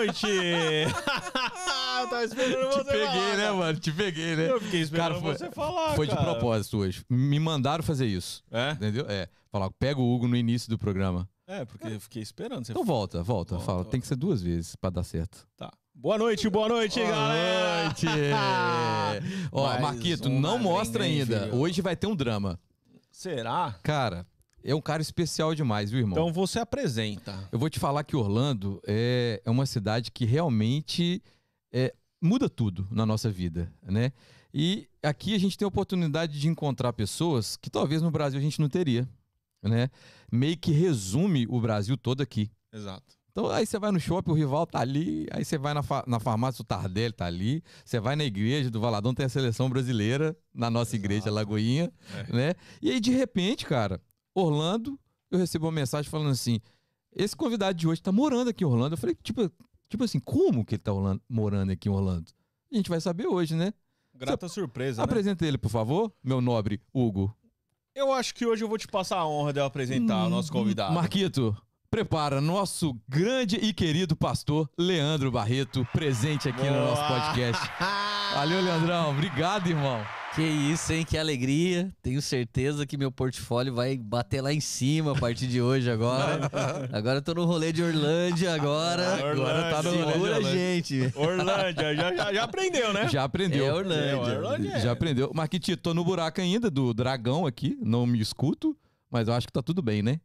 Boa, noite! eu tava esperando Te você peguei, falar, né, mano? Te peguei, né? Eu fiquei esperando Cara, foi- você falar, Foi de cara. propósito hoje. Me mandaram fazer isso. É? Entendeu? É. Falar, pega o Hugo no início do programa. É, porque eu fiquei esperando você Então volta, volta. Volta, Fala, volta. tem que ser duas vezes pra dar certo. Tá. Boa noite, boa noite, galera! noite! Ó, Mais Marquito, uma não mostra ainda. filho? Hoje vai ter um drama. Será? Cara, é um cara especial demais, viu, irmão? Então você apresenta. Eu vou te falar que Orlando é, é uma cidade que realmente é, muda tudo na nossa vida, né? E aqui a gente tem a oportunidade de encontrar pessoas que talvez no Brasil a gente não teria, né? Meio que resume o Brasil todo aqui. Exato. Então aí você vai no shopping, o rival tá ali, aí você vai na, fa- na farmácia, o Tardelli tá ali, você vai na igreja do Valadão, tem a seleção brasileira, na nossa igreja Lagoinha, É. né? E aí de repente, cara, Orlando, eu recebo uma mensagem falando assim, esse convidado de hoje tá morando aqui em Orlando. Eu falei, tipo, tipo assim, como que ele tá Orlando- morando aqui em Orlando? A gente vai saber hoje, né? Grata surpresa, né? Apresenta ele, por favor, meu nobre Hugo. Eu acho que hoje eu vou te passar a honra de eu apresentar o nosso convidado. Marquito, prepara nosso grande e querido pastor Leandro Barreto, presente aqui no nosso Boa. podcast. Valeu, Leandrão. Obrigado, irmão. Que isso, hein? Que alegria. Tenho certeza que meu portfólio vai bater lá em cima a partir de hoje agora. agora eu tô no rolê de Orlândia agora. Agora tá no rolê de Segura Orlândia. gente. Orlândia, já, já, já aprendeu, né? Já aprendeu. É Orlândia. É, Orlândia é. Já aprendeu. Marquitito, tô no buraco ainda do dragão aqui, não me escuto, mas eu acho que tá tudo bem, né?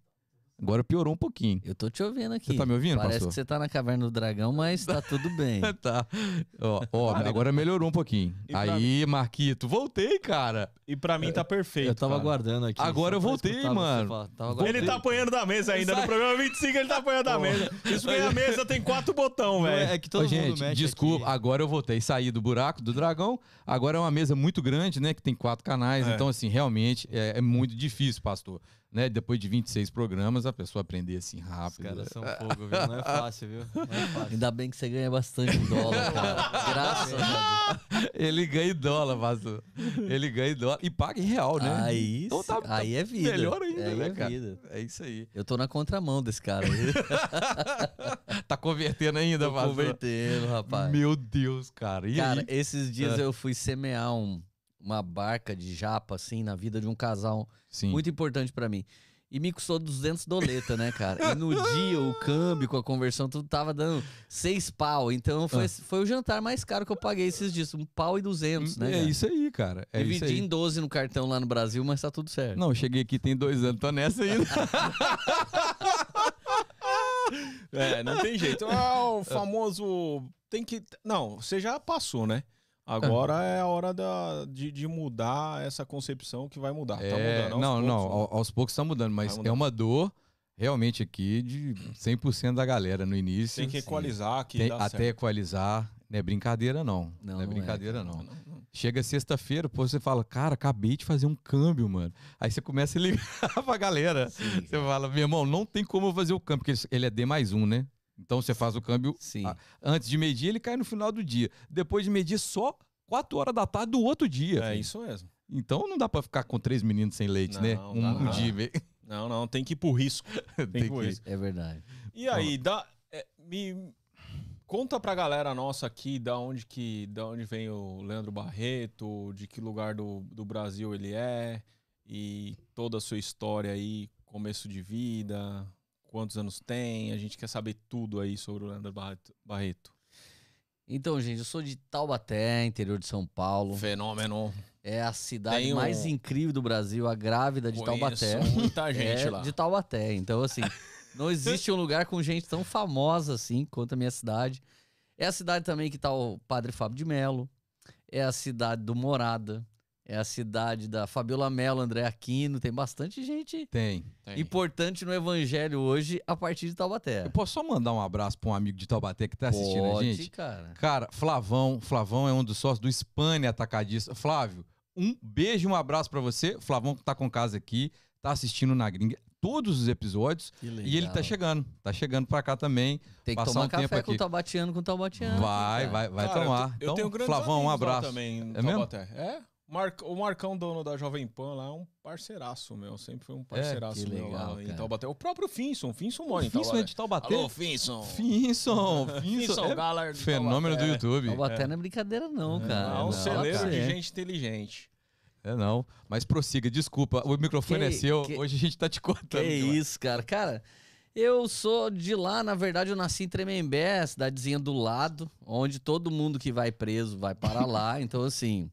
Agora piorou um pouquinho. Eu tô te ouvindo aqui. Você tá me ouvindo, Parece pastor? que você tá na caverna do dragão, mas tá tudo bem. tá. Ó, ó, agora melhorou um pouquinho. E Aí, Marquito, voltei, cara. E pra mim tá perfeito. Eu tava cara. aguardando aqui. Agora eu voltei, mano. Tava Voltei. Ele tá apanhando da mesa ainda. No Sai. programa 25 ele tá apanhando da mesa. Isso porque a mesa tem quatro botões, Não, velho. É que todo Ô, mundo gente, mexe desculpa, aqui. agora eu voltei. Saí do buraco do dragão. Agora é uma mesa muito grande, né? Que tem quatro canais. É. Então, assim, realmente é, é muito difícil, pastor. Né? Depois de 26 programas, a pessoa aprender assim Os rápido. caras são fogo, viu? Não é fácil, viu? Não é fácil. Ainda bem que você ganha bastante dólar, cara. Graças a Deus. Ele ganha em dólar, pastor. Ele ganha em dólar e paga em real, né? Aí, Então tá- tá aí é vida. Melhor ainda, aí né, é cara? vida. É isso aí. Eu tô na contramão desse cara. aí. Tá convertendo ainda, pastor? convertendo, rapaz. Meu Deus, cara. E Cara, aí? esses dias É. eu fui semear um- uma barca de japa, assim, na vida de um casal Sim. muito importante pra mim. E me custou 200 doleta, né, cara? E no dia, o câmbio com a conversão, tudo tava dando seis pau. Então foi, Ah. foi o jantar mais caro que eu paguei esses dias. Um pau e duzentos, né? É cara? isso aí, cara. É isso Dividi aí. em 12 no cartão lá no Brasil, mas tá tudo certo. Não, cheguei aqui tem dois anos, tô nessa ainda. É, não tem jeito. Ah, o famoso. Tem que. Não, você já passou, né? Agora é a hora da, de, de mudar essa concepção que vai mudar. tá É, mudando. aos não, poucos, não, né? ao- aos poucos tá mudando, mas Vai mudando. é uma dor realmente aqui de 100% da galera no início. Tem que equalizar aqui. Tem- até certo. equalizar. Não é brincadeira, não. Não, Não, é não é, brincadeira, cara. não. Chega sexta-feira, pô, você fala, cara, acabei de fazer um câmbio, mano. Aí você começa a ligar pra galera. Você fala, meu irmão, não tem como eu fazer o câmbio, porque ele é D mais um, né? Então você faz o câmbio Sim. ah, antes de meio-dia, ele cai no final do dia. Depois de meio-dia, só 4 horas da tarde do outro dia. É filho. isso mesmo. Então não dá pra ficar com três meninos sem leite, Não, né? dá Um, um não. dia. e meio. Não, não, tem que ir pro risco. Tem, que ir pro que- risco. É verdade. E aí, dá, é, me conta pra galera nossa aqui da onde que da onde vem o Leandro Barreto, de que lugar do, do Brasil ele é e toda a sua história aí, começo de vida, quantos anos tem, a gente quer saber tudo aí sobre o Leandro Barreto. Então, gente, eu sou de Taubaté, interior de São Paulo. Fenômeno. É a cidade um- mais incrível do Brasil, a grávida de Conheço Taubaté. muita gente é lá. de Taubaté. Então, assim, não existe um lugar com gente tão famosa assim quanto a minha cidade. É a cidade também que tá o Padre Fábio de Melo. É a cidade do Morada. É a cidade da Fabiola Melo, André Aquino. Tem bastante gente Tem. Tem. importante no evangelho hoje a partir de Taubaté. Eu posso só mandar um abraço pra um amigo de Taubaté que tá assistindo Pode, a gente? cara. Cara, Flavão, Flavão é um dos sócios do Spani Atacadista. Flávio, um beijo e um abraço pra você. Flavão que tá com casa aqui, tá assistindo na gringa todos os episódios Que legal. e ele tá chegando, tá chegando pra cá também. Tem que passar tomar um tempo café com aqui. o Taubatiano com o Taubatiano. Vai, cara. vai, vai Cara, tomar. Eu, te- eu então, tenho grandes Flavão, um abraço. também É mesmo? É? Mar- O Marcão, dono da Jovem Pan lá, é um parceiraço meu. Sempre foi um parceiraço que meu legal, lá em cara. Taubaté. O próprio Finson. Finson mora em Finson é Taubaté. de Taubaté? Alô, Finson. Finson, Finson. Finson, é fenômeno do Taubaté. YouTube. Taubaté não é brincadeira, não, cara. É um Não, celeiro de gente inteligente. É não, mas prossiga, desculpa, o microfone Que- é seu, que- hoje a gente tá te cortando. Que isso, cara. Cara, eu sou de lá, na verdade, eu nasci em Tremembé, cidadezinha do lado, onde todo mundo que vai preso vai para lá. Então, assim,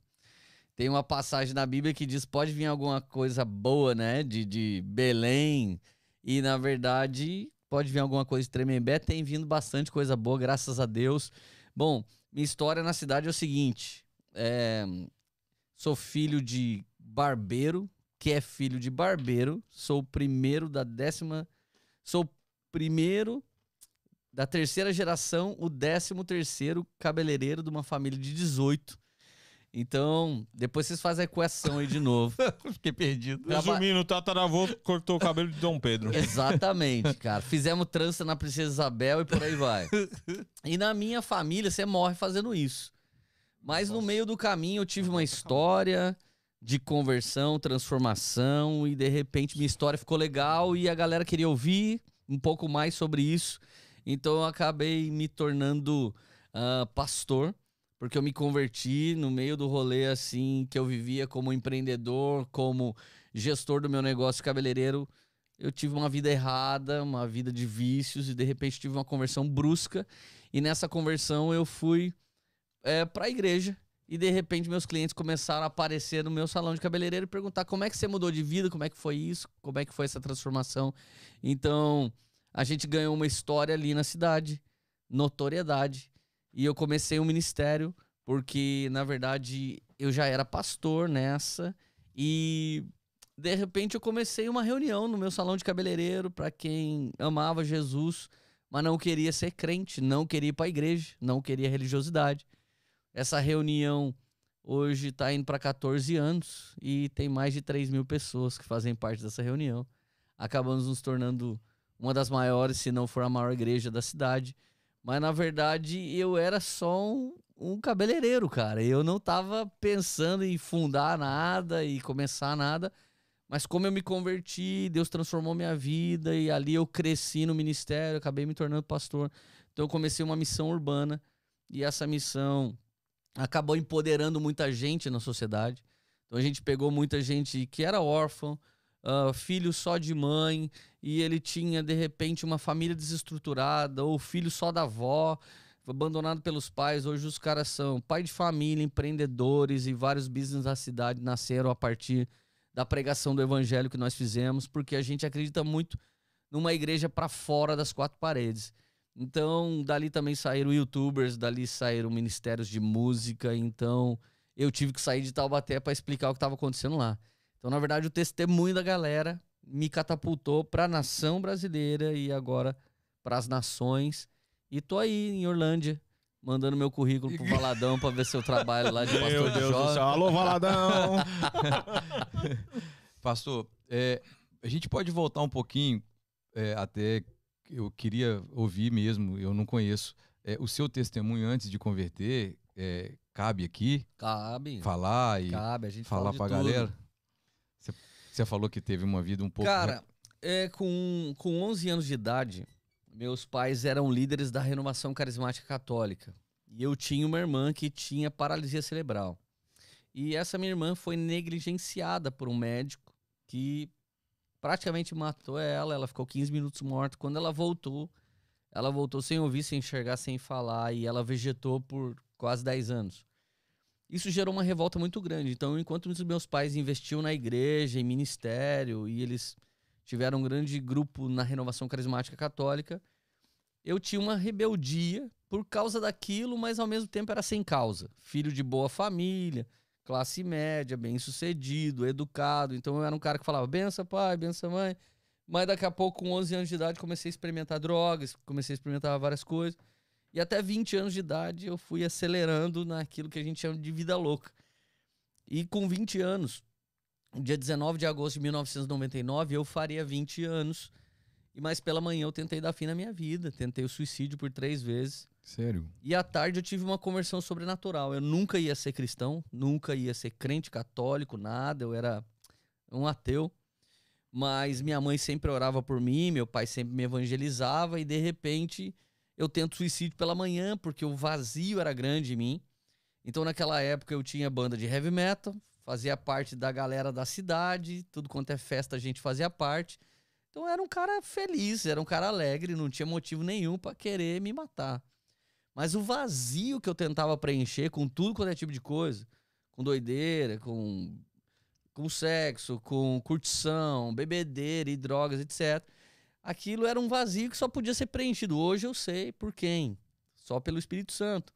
tem uma passagem na Bíblia que diz: pode vir alguma coisa boa, né? De, de Belém. E, na verdade, pode vir alguma coisa de Tremembé. Tem vindo bastante coisa boa, graças a Deus. Bom, minha história na cidade é o seguinte: é, sou filho de barbeiro, que é filho de barbeiro. Sou o primeiro da décima. Sou primeiro da terceira geração, o décimo terceiro cabeleireiro de uma família de 18. Então, depois vocês fazem a equação aí de novo. Fiquei perdido. Resumindo, o tataravô cortou o cabelo de Dom Pedro. Exatamente, cara. Fizemos trança na Princesa Isabel e por aí vai. E na minha família, você morre fazendo isso. Mas no meio do caminho eu tive uma história de conversão, transformação e de repente minha história ficou legal e a galera queria ouvir um pouco mais sobre isso. Então eu acabei me tornando ah, pastor, porque eu me converti no meio do rolê assim que eu vivia como empreendedor, como gestor do meu negócio cabeleireiro. Eu tive uma vida errada, uma vida de vícios e de repente tive uma conversão brusca. E nessa conversão eu fui é, para a igreja e de repente meus clientes começaram a aparecer no meu salão de cabeleireiro e perguntar como é que você mudou de vida, como é que foi isso, como é que foi essa transformação. Então a gente ganhou uma história ali na cidade, notoriedade. E eu comecei um ministério porque na verdade eu já era pastor nessa e de repente eu comecei uma reunião no meu salão de cabeleireiro para quem amava Jesus, mas não queria ser crente, não queria ir para a igreja, não queria religiosidade. Essa reunião hoje está indo para 14 anos e tem mais de 3 mil pessoas que fazem parte dessa reunião. Acabamos nos tornando uma das maiores, se não for a maior igreja da cidade. Mas na verdade eu era só um, um cabeleireiro, cara. Eu não tava pensando em fundar nada e começar nada. Mas como eu me converti, Deus transformou minha vida e ali eu cresci no ministério, acabei me tornando pastor. Então eu comecei uma missão urbana e essa missão acabou empoderando muita gente na sociedade. Então a gente pegou muita gente que era órfão, ah, filho só de mãe, e ele tinha de repente uma família desestruturada, ou filho só da avó, abandonado pelos pais. Hoje os caras são pai de família, empreendedores e vários business da cidade nasceram a partir da pregação do evangelho que nós fizemos, porque a gente acredita muito numa igreja para fora das quatro paredes. Então, dali também saíram youtubers, dali saíram ministérios de música, então eu tive que sair de Taubaté para explicar o que estava acontecendo lá. Então, na verdade, o testemunho da galera me catapultou para a nação brasileira e agora para as nações. E tô aí em Orlândia, mandando meu currículo pro Valadão para ver se eu trabalho lá de pastor Meu de Deus do jovem. céu. Alô, Valadão! Pastor, é, a gente pode voltar um pouquinho, é, até eu queria ouvir mesmo, eu não conheço, é, o seu testemunho antes de converter, é, cabe aqui Cabe, falar e cabe, a gente falar fala pra tudo. galera? Você- falou que teve uma vida um pouco... Cara, é, com, com 11 anos de idade, meus pais eram líderes da renovação carismática católica. E eu tinha uma irmã que tinha paralisia cerebral. E essa minha irmã foi negligenciada por um médico que praticamente matou ela. Ela ficou 15 minutos morta. Quando ela voltou, ela voltou sem ouvir, sem enxergar, sem falar. E ela vegetou por quase 10 anos. Isso gerou uma revolta muito grande. Então, enquanto os meus pais investiam na igreja, em ministério, e eles tiveram um grande grupo na renovação carismática católica, eu tinha uma rebeldia por causa daquilo, mas ao mesmo tempo era sem causa. Filho de boa família, classe média, bem sucedido, educado. Então eu era um cara que falava: benção, pai, benção, mãe. Mas daqui a pouco, com 11 anos de idade, comecei a experimentar drogas, comecei a experimentar várias coisas. E até 20 anos de idade eu fui acelerando naquilo que a gente chama de vida louca. E com 20 anos, no dia 19 de agosto de 1999, eu faria 20 anos. E mais pela manhã eu tentei dar fim na minha vida, tentei o suicídio por três vezes. Sério? E à tarde eu tive uma conversão sobrenatural. Eu nunca ia ser cristão, nunca ia ser crente católico, nada. Eu era um ateu. Mas minha mãe sempre orava por mim, meu pai sempre me evangelizava e de repente eu tento suicídio pela manhã porque o vazio era grande em mim. Então naquela época eu tinha banda de heavy metal, fazia parte da galera da cidade, tudo quanto é festa a gente fazia parte. Então era um cara feliz, era um cara alegre, não tinha motivo nenhum para querer me matar. Mas o vazio que eu tentava preencher com tudo quanto é tipo de coisa, com doideira, com, com sexo, com curtição, bebedeira e drogas, etc. Aquilo era um vazio que só podia ser preenchido. Hoje eu sei por quem. Só pelo Espírito Santo.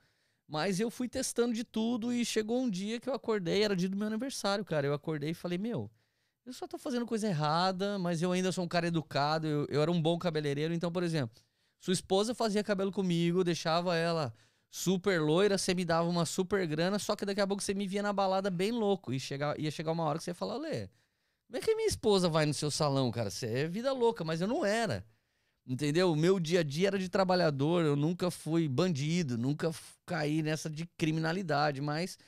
Mas eu fui testando de tudo e chegou um dia que eu acordei, era dia do meu aniversário, cara. Eu acordei e falei, meu, eu só tô fazendo coisa errada, mas eu ainda sou um cara educado, eu, eu era um bom cabeleireiro. Então, por exemplo, sua esposa fazia cabelo comigo, deixava ela super loira, você me dava uma super grana, só que daqui a pouco você me via na balada bem louco. E chega, ia chegar uma hora que você ia falar, Lê, como é que minha esposa vai no seu salão, cara? Você é vida louca, mas eu não era. Entendeu? O meu dia a dia era de trabalhador, eu nunca fui bandido, nunca caí nessa de criminalidade, mas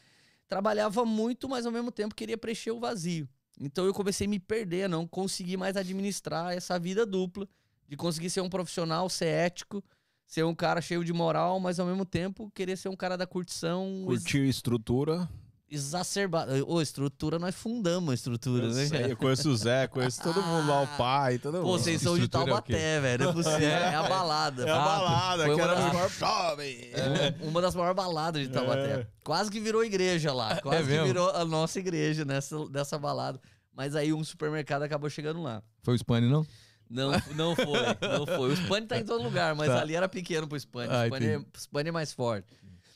trabalhava muito, mas ao mesmo tempo queria preencher o vazio. Então eu comecei a me perder, não consegui mais administrar essa vida dupla, de conseguir ser um profissional, ser ético, ser um cara cheio de moral, mas ao mesmo tempo querer ser um cara da curtição. Curtiu estrutura exacerbado. Ô, estrutura, nós fundamos a estrutura, eu né? Sei, eu conheço o Zé, conheço todo mundo lá, o pai, todo mundo. Pô, vocês são de é Taubaté, velho. Não é possível. É a balada. É a Ah, balada, foi que era das- o maior jovem. É, uma das maiores baladas de Taubaté. É. Quase que virou igreja lá. Quase que virou a nossa igreja nessa, dessa balada. Mas aí um supermercado acabou chegando lá. Foi o Spani, não? Não, não foi, não foi. O Spani tá em todo lugar, mas Tá. ali era pequeno pro Spani. Ah, o Spani, é, Spani é mais forte.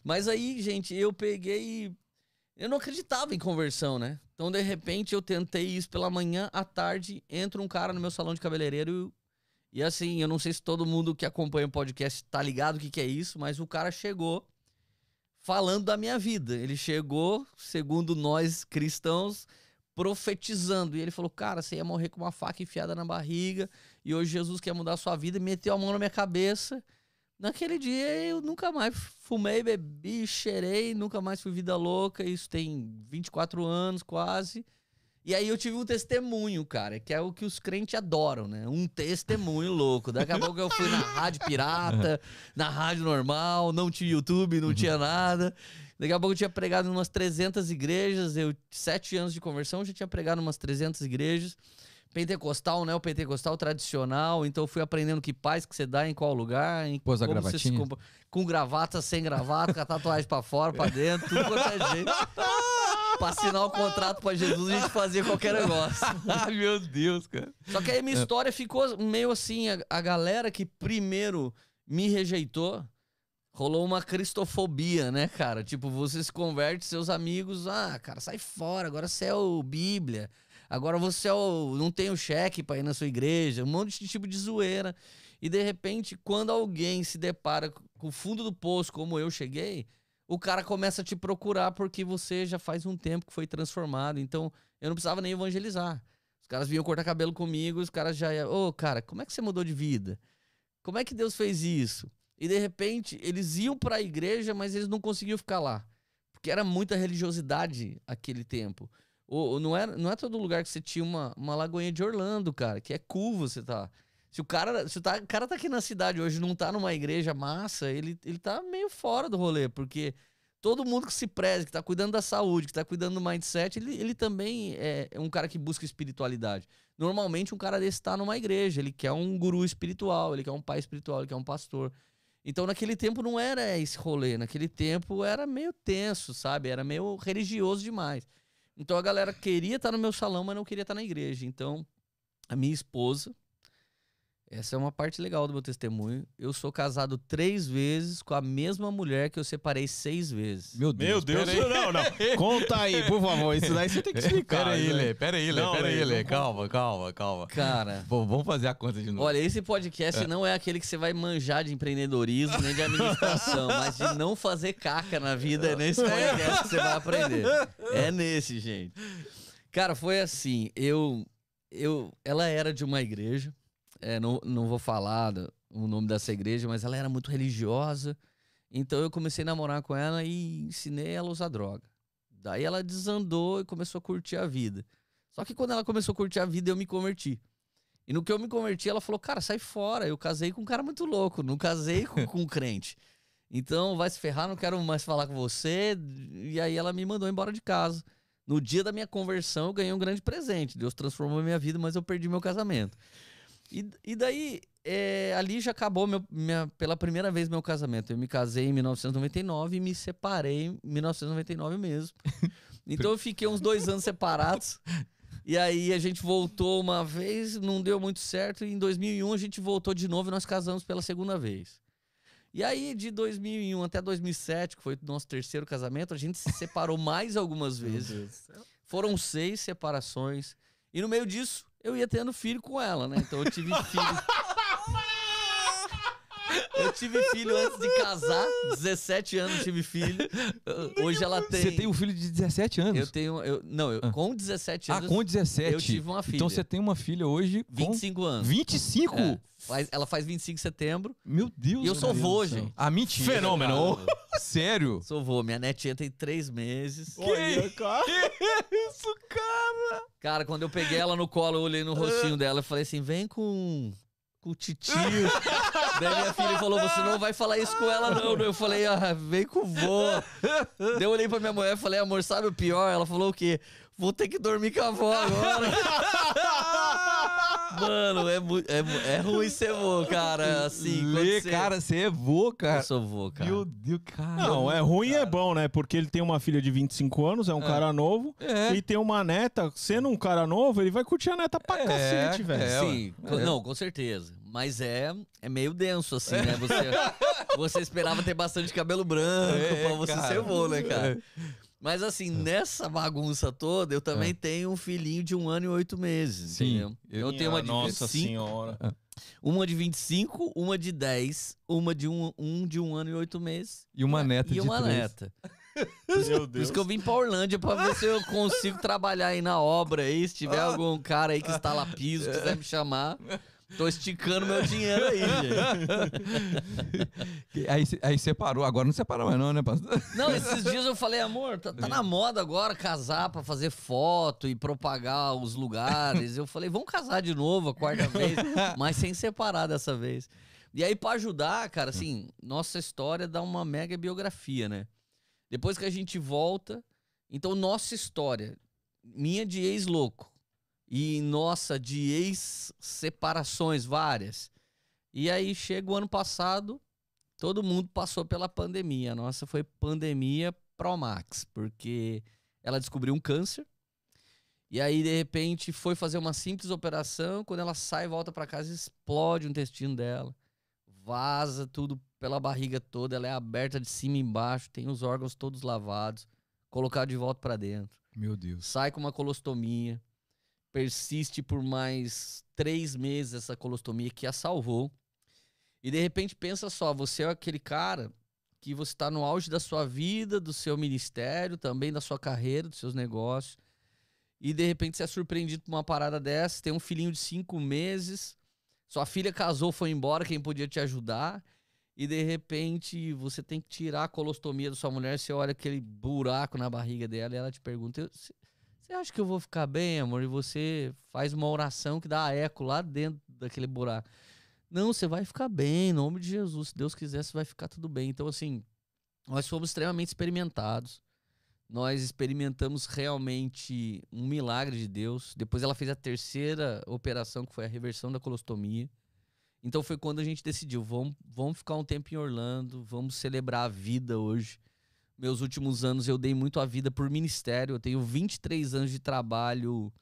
Mas aí, gente, eu peguei. Eu não acreditava em conversão, né? Então, de repente, eu tentei isso pela manhã, à tarde, entra um cara no meu salão de cabeleireiro e assim, eu não sei se todo mundo que acompanha o podcast tá ligado o que, que é isso, mas o cara chegou falando da minha vida. Ele chegou, segundo nós cristãos, profetizando. E ele falou: Cara, você ia morrer com uma faca enfiada na barriga. E hoje Jesus quer mudar a sua vida. E meteu a mão na minha cabeça. Naquele dia eu nunca mais fumei, bebi, cheirei, nunca mais fui vida louca. Isso tem 24 anos quase. E aí eu tive um testemunho, cara, que é o que os crentes adoram, né? Um testemunho louco. Daqui a pouco eu fui na rádio pirata, na rádio normal, não tinha YouTube, não tinha nada. Daqui a pouco eu tinha pregado em umas 300 igrejas, eu, sete anos de conversão, eu já tinha pregado em umas 300 igrejas. Pentecostal, né? O pentecostal tradicional. Então eu fui aprendendo que paz que você dá em qual lugar. Em Pôs a como você se Com gravata, sem gravata, com a tatuagem pra fora, pra dentro, tudo quanto é jeito. pra assinar o contrato pra Jesus, a gente fazia qualquer negócio. Ai, meu Deus, cara. Só que aí minha história ficou meio assim, a, a galera que primeiro me rejeitou, rolou uma cristofobia, né, cara? Tipo, você se converte, seus amigos, ah, cara, sai fora, agora você é o Bíblia, agora você é o, não tem o cheque pra ir na sua igreja, um monte de tipo de zoeira. E de repente, quando alguém se depara com o fundo do poço, como eu cheguei, o cara começa a te procurar porque você já faz um tempo que foi transformado. Então, eu não precisava nem evangelizar. Os caras vinham cortar cabelo comigo, os caras já iam, ô, cara, como é que você mudou de vida? Como é que Deus fez isso? E de repente, eles iam para a igreja, mas eles não conseguiam ficar lá. Porque era muita religiosidade aquele tempo. Ou não, era, não é todo lugar que você tinha uma, uma lagoinha de Orlando, cara, que é cool você tá. Se o cara, se o tá- o cara tá aqui na cidade hoje não tá numa igreja massa, ele, ele tá meio fora do rolê, porque todo mundo que se preze, que tá cuidando da saúde, que tá cuidando do mindset, ele, ele também é, é um cara que busca espiritualidade. Normalmente um cara desse tá numa igreja, ele quer um guru espiritual, ele quer um pai espiritual, ele quer um pastor. Então naquele tempo não era esse rolê, naquele tempo era meio tenso, sabe? Era meio religioso demais. Então a galera queria estar no meu salão, mas não queria estar na igreja. Então a minha esposa, essa é uma parte legal do meu testemunho. Eu sou casado três vezes com a mesma mulher que eu separei seis vezes. Meu Deus. Meu Deus, não, não. Conta aí, por favor. Isso daí você tem que explicar. Pera aí, né? Lê, pera aí, Lê, Não, pera aí, Lê, Calma, calma, calma. Cara, Bom, vamos fazer a conta de novo. olha, esse podcast não é aquele que você vai manjar de empreendedorismo nem de administração, mas de não fazer caca na vida é nesse podcast que você vai aprender. É nesse, gente. Cara, foi assim, eu eu ela era de uma igreja, é, não, não vou falar o nome dessa igreja, mas ela era muito religiosa. Então eu comecei a namorar com ela e ensinei ela a usar droga. Daí ela desandou e começou a curtir a vida. Só que quando ela começou a curtir a vida, eu me converti. E no que eu me converti, ela falou: Cara, sai fora. Eu casei com um cara muito louco, não casei com, com um crente. Então vai se ferrar, não quero mais falar com você. E aí ela me mandou embora de casa. No dia da minha conversão, eu ganhei um grande presente. Deus transformou a minha vida, mas eu perdi meu casamento. E, e daí, é, ali já acabou meu, minha, pela primeira vez meu casamento. Eu me casei em 1999 e me separei em 1999 mesmo. Então eu fiquei uns dois anos separados. E aí a gente voltou uma vez, não deu muito certo. E em 2001 a gente voltou de novo e nós casamos pela segunda vez. E aí de 2001 até 2007, que foi o nosso terceiro casamento, a gente se separou mais algumas vezes. Foram seis separações. E no meio disso, eu ia tendo filho com ela, né? Então eu tive filho. Eu tive filho antes de casar, 17 anos tive filho. Hoje ela tem. Você tem um filho de 17 anos? Eu tenho. Eu, não, eu, Ah. com 17 Ah, anos. com 17. eu tive uma filha. Então você tem uma filha hoje com 25 anos. 25? É, faz, ela faz 25 de setembro. Meu Deus. E eu sou vô, gente. Ah, mentira. Fenômeno. Sério? Sou vô. Minha netinha tem 3 meses. Olha, cara. isso, cara? Cara, quando eu peguei ela no colo, eu olhei no rostinho dela e falei assim: vem com. Com o titio. Daí minha filha falou: Você não vai falar isso com ela, não. Eu falei: ah, Vem com vô. Daí eu olhei pra minha mulher e falei: Amor, sabe o pior? Ela falou: O quê? Vou ter que dormir com a avó agora. Mano, é, é, é ruim ser vô, cara. Assim, Lê, você- cara, você é vô, Eu cara. sou vô, cara. Meu Deus, cara. Não, é ruim e é bom, né? Porque ele tem uma filha de 25 anos, é um cara novo. É. E tem uma neta, sendo um cara novo, ele vai curtir a neta pra É, cacete, velho. é. Sim, É. não, com certeza. Mas é, é meio denso, assim, né? Você, você esperava ter bastante cabelo branco É, pra você cara. ser vô, né, cara? Mas assim, É. nessa bagunça toda, eu também tenho um filhinho de um ano e oito meses, Sim, entendeu? eu- tenho uma de Nossa 25, senhora. uma de 25, uma de 10, uma de um, um de um ano e oito meses E uma neta e de uma três. neta. Meu Por Deus. isso que eu vim pra Orlândia pra ver se eu consigo trabalhar aí na obra aí. Se tiver algum cara aí que instala piso, quiser me chamar. Tô esticando meu dinheiro aí, gente. Aí, aí separou, agora não separa mais não, né, pastor? Não, esses dias eu falei, amor, tá, tá na moda agora casar pra fazer foto e propagar os lugares. Eu falei, vamos casar de novo a quarta vez, mas sem separar dessa vez. E aí, pra ajudar, cara, assim, nossa história dá uma mega biografia, né? Depois que a gente volta, então nossa história, minha de ex-louco e nossa de ex-separações várias. E aí chega o ano passado, todo mundo passou pela pandemia. A nossa foi pandemia Pro Max, porque ela descobriu um câncer. E aí, de repente, foi fazer uma simples operação. Quando ela sai, volta pra casa, explode o intestino dela. Vaza tudo pela barriga toda. Ela é aberta de cima e embaixo. Tem os órgãos todos lavados. Colocado de volta pra dentro. Meu Deus. Sai com uma colostomia. Persiste por mais três meses essa colostomia que a salvou. E de repente pensa só, você é aquele cara que você está no auge da sua vida, do seu ministério, também da sua carreira, dos seus negócios. E de repente você é surpreendido por uma parada dessa, tem um filhinho de cinco meses, sua filha casou, foi embora, quem podia te ajudar. E de repente você tem que tirar a colostomia da sua mulher, você olha aquele buraco na barriga dela e ela te pergunta: "Eu- "Você acha que eu vou ficar bem, amor? E você faz uma oração que dá eco lá dentro daquele buraco. Não, você vai ficar bem, em nome de Jesus. Se Deus quiser, você vai ficar tudo bem. Então, assim, nós fomos extremamente experimentados. Nós experimentamos realmente um milagre de Deus. Depois ela fez a terceira operação, que foi a reversão da colostomia. Então foi quando a gente decidiu, vamos, vamos ficar um tempo em Orlando, vamos celebrar a vida hoje. Meus últimos anos eu dei muito a vida por ministério. Eu tenho 23 anos de trabalho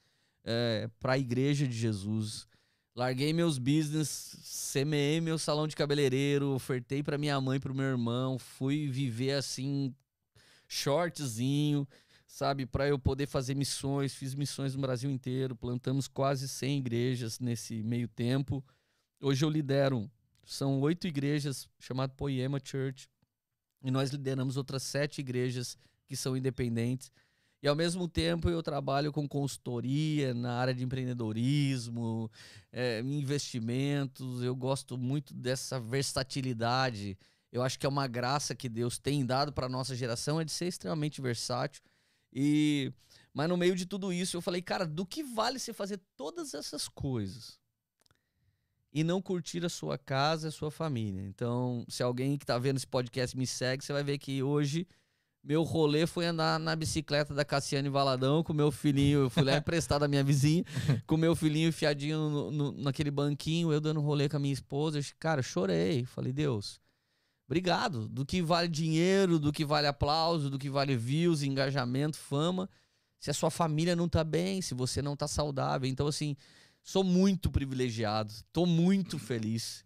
para a Igreja de Jesus. Larguei meus business, semeei meu salão de cabeleireiro, ofertei para minha mãe para o meu irmão, fui viver assim shortzinho, sabe, para eu poder fazer missões, fiz missões no Brasil inteiro, plantamos quase 100 igrejas nesse meio tempo. Hoje eu lidero, são oito igrejas chamadas Poema Church, e nós lideramos outras sete igrejas que são independentes. E ao mesmo tempo eu trabalho com consultoria na área de empreendedorismo, eh, investimentos. Eu gosto muito dessa versatilidade. Eu acho que é uma graça que Deus tem dado para nossa geração é de ser extremamente versátil. E mas no meio de tudo isso eu falei, cara, do que vale você fazer todas essas coisas e não curtir a sua casa, a sua família? Então, se alguém que tá vendo esse podcast me segue, você vai ver que hoje meu rolê foi andar na bicicleta da Cassiane Valadão com meu filhinho. Eu fui lá emprestar da minha vizinha, com meu filhinho fiadinho no, no, naquele banquinho, eu dando rolê com a minha esposa. Eu, cara, chorei. Falei, Deus, obrigado. Do que vale dinheiro, do que vale aplauso, do que vale views, engajamento, fama. Se a sua família não tá bem, se você não tá saudável. Então, assim, sou muito privilegiado, tô muito feliz.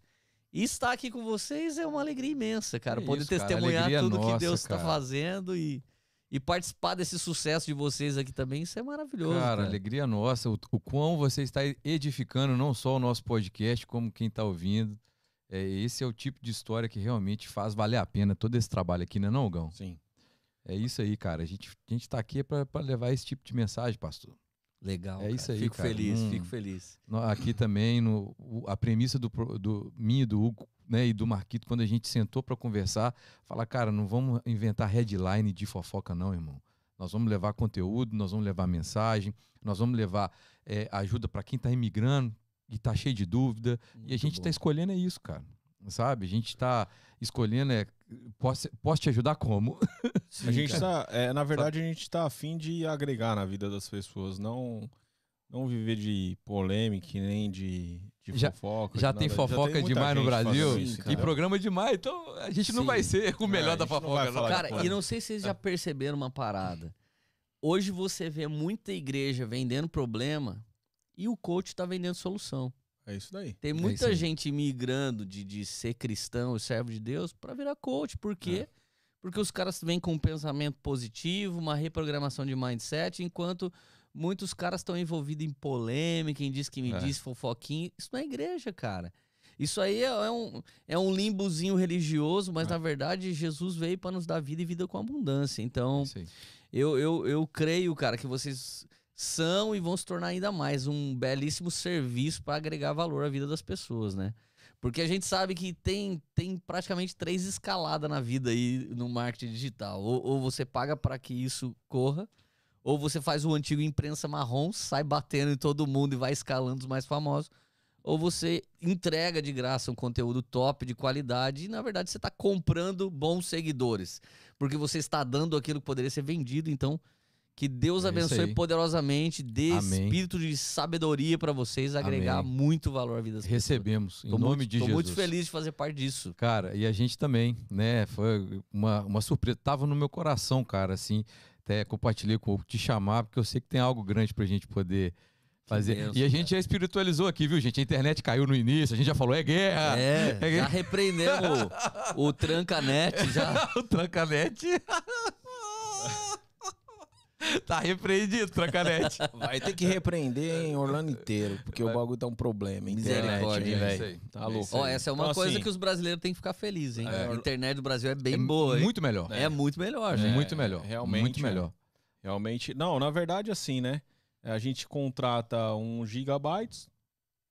E estar aqui com vocês é uma alegria imensa, cara. Que Poder isso, cara, testemunhar alegria tudo que nossa, Deus está cara. fazendo e, e participar desse sucesso de vocês aqui também, isso é maravilhoso. Cara, Cara, alegria nossa. O, o quão você está edificando não só o nosso podcast, como quem está ouvindo. É, esse é o tipo de história que realmente faz valer a pena todo esse trabalho aqui, né, não, Gão? Sim. É isso aí, cara. A gente, a gente tá aqui para levar esse tipo de mensagem, pastor. Legal. é cara. isso aí, Fico cara. feliz, Hum. fico feliz. Aqui também, no, a premissa do, do mim e do Hugo né, e do Marquito, quando a gente sentou para conversar, fala, cara, não vamos inventar headline de fofoca, não, irmão. Nós vamos levar conteúdo, nós vamos levar mensagem, nós vamos levar é, ajuda para quem está imigrando e está cheio de dúvida. e a Muito gente está escolhendo é isso, cara. Sabe? A gente está escolhendo é. Posso, posso te ajudar como? Sim, A gente tá, é, na verdade, a gente tá afim de agregar na vida das pessoas, não não viver de polêmica e nem de, de Já- fofoca. Já de tem fofoca tem muita demais no Brasil isso, e programa demais, então a gente não Sim. vai ser o melhor É, da não fofoca, não. de Cara, e não sei se vocês já perceberam uma parada. Hoje você vê muita igreja vendendo problema e o coach tá vendendo solução. É isso daí. Tem isso muita aí. gente migrando de, de ser cristão e servo de Deus para virar coach. Por quê? É. Porque os caras vêm com um pensamento positivo, uma reprogramação de mindset, enquanto muitos caras estão envolvidos em polêmica, em diz que me É. diz, fofoquinha. Isso não é igreja, cara. Isso aí é, é um, é um limbozinho religioso, mas É. na verdade Jesus veio para nos dar vida e vida com abundância. Então, aí. eu, eu, eu creio, cara, que vocês são e vão se tornar ainda mais um belíssimo serviço para agregar valor à vida das pessoas, né? Porque a gente sabe que tem, tem praticamente três escaladas na vida aí no marketing digital. Ou, ou você paga para que isso corra, ou você faz o antigo imprensa marrom, sai batendo em todo mundo e vai escalando os mais famosos, ou você entrega de graça um conteúdo top, de qualidade, e na verdade você está comprando bons seguidores, porque você está dando aquilo que poderia ser vendido. Então, que Deus É abençoe poderosamente, dê Amém. espírito de sabedoria para vocês, agregar Amém. muito valor à vida das pessoas. Recebemos, em Tô nome muito, de tô Jesus. muito feliz de fazer parte disso. Cara, e a gente também, né? Foi uma, uma surpresa. Tava no meu coração, cara, assim. Até compartilhei com te chamar, porque eu sei que tem algo grande pra gente poder fazer. benção, e a gente já espiritualizou aqui, viu, gente? A internet caiu no início, a gente já falou, é guerra! É, é já repreendemos o, o trancanete, já. o Trancanete. tá repreendido, Trancanete. Vai ter que repreender em Orlando inteiro, porque Vai. o bagulho tá um problema. Misericórdia, internet, É velho. Tá É louco. Ó, essa é uma Então, coisa assim, que os brasileiros têm que ficar felizes, hein? É. A internet do Brasil é bem É boa, hein? Muito melhor. É, muito melhor, gente. muito melhor. realmente, Muito é. melhor. Realmente. Não, na verdade, assim, né? A gente contrata um gigabytes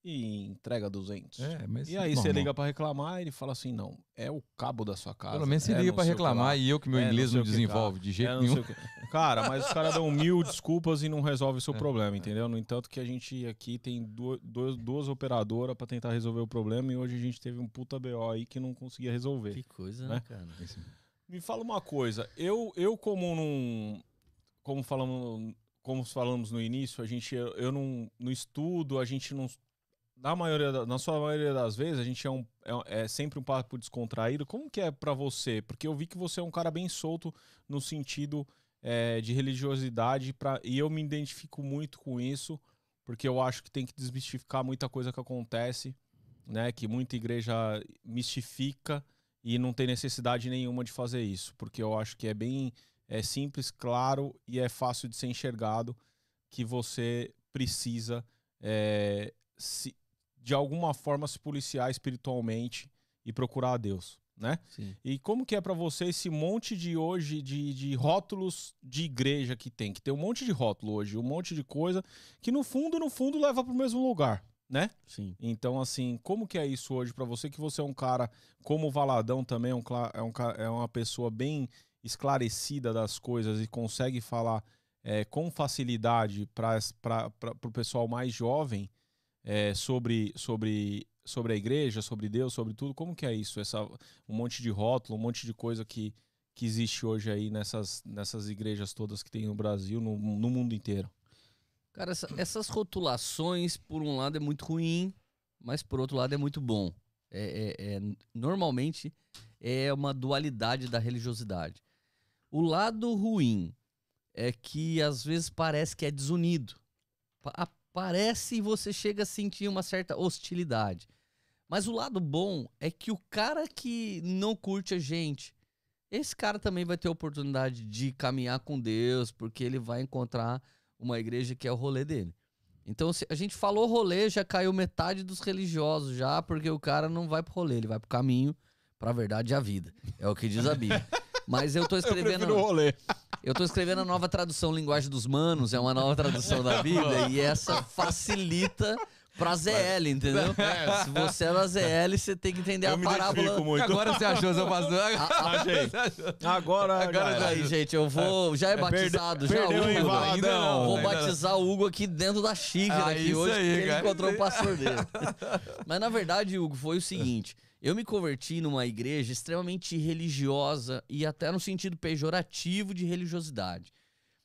e entrega 200. É, mas E aí você normal. liga pra reclamar e ele fala assim: não, é o cabo da sua casa. Pelo menos você é liga não que reclamar e eu que meu é não inglês não o que desenvolve lá, de é jeito não nenhum. que- Cara, mas os caras dão mil desculpas e não resolve o seu É. problema, entendeu? No entanto, que a gente aqui tem duas, duas, duas operadoras pra tentar resolver o problema e hoje a gente teve um puta BO aí que não conseguia resolver. Que coisa, Né? né, cara? Me fala uma coisa, eu, eu como num, como falamos, como falamos no início, a gente eu, eu não no estudo, a gente não na maioria na sua maioria das vezes a gente é, um, é, é sempre um papo descontraído. Como que é pra você? Porque eu vi que você é um cara bem solto no sentido é, de religiosidade pra, e eu me identifico muito com isso, porque eu acho que tem que desmistificar muita coisa que acontece, né? Que muita igreja mistifica e não tem necessidade nenhuma de fazer isso, porque eu acho que é bem é simples, claro e é fácil de ser enxergado que você precisa é, se, de alguma forma se policiar espiritualmente e procurar a Deus, né? Sim. E como que é pra você esse monte de hoje de, de rótulos de igreja que tem? Que tem um monte de rótulo hoje, um monte de coisa que no fundo, no fundo leva pro mesmo lugar, né? Sim. Então, assim, como que é isso hoje pra você? Que você é um cara, como o Valadão também é, um, é, um é uma pessoa bem esclarecida das coisas e consegue falar é, com facilidade para o pessoal mais jovem é, sobre, sobre, sobre a igreja, sobre Deus, sobre tudo. Como que é isso? Essa, um monte de rótulo, um monte de coisa que, que existe hoje aí nessas, nessas igrejas todas que tem no Brasil, no, no mundo inteiro. Cara, essa- essas rotulações, por um lado, é muito ruim, mas por outro lado é muito bom. É, é- é- normalmente é uma dualidade da religiosidade. O lado ruim é que às vezes parece que é desunido. Pa- Parece e você chega a sentir uma certa hostilidade. Mas o lado bom é que o cara que não curte a gente, esse cara também vai ter oportunidade de caminhar com Deus, porque ele vai encontrar uma igreja que é o rolê dele. Então, se a gente falou rolê, já caiu metade dos religiosos já, porque o cara não vai pro rolê, ele vai pro caminho, pra verdade e a vida. É o que diz a Bíblia. Mas eu tô escrevendo, o rolê. Eu tô escrevendo a nova tradução Linguagem dos Manos, é uma nova tradução da Bíblia, e essa facilita pra ZL, entendeu? Se você é da ZL, você tem que entender a parábola. muito. Agora você achou, seu pastor? Achei. Agora, Agora já Olha era. aí, gente, eu vou. Já é batizado, já perdeu, Hugo. Ainda não, Vou ainda não. batizar o Hugo aqui dentro da xícara Ah, aqui isso hoje, aí, porque ele cara. encontrou o pastor dele. Mas na verdade, Hugo, foi o seguinte: eu me converti numa igreja extremamente religiosa e até no sentido pejorativo de religiosidade.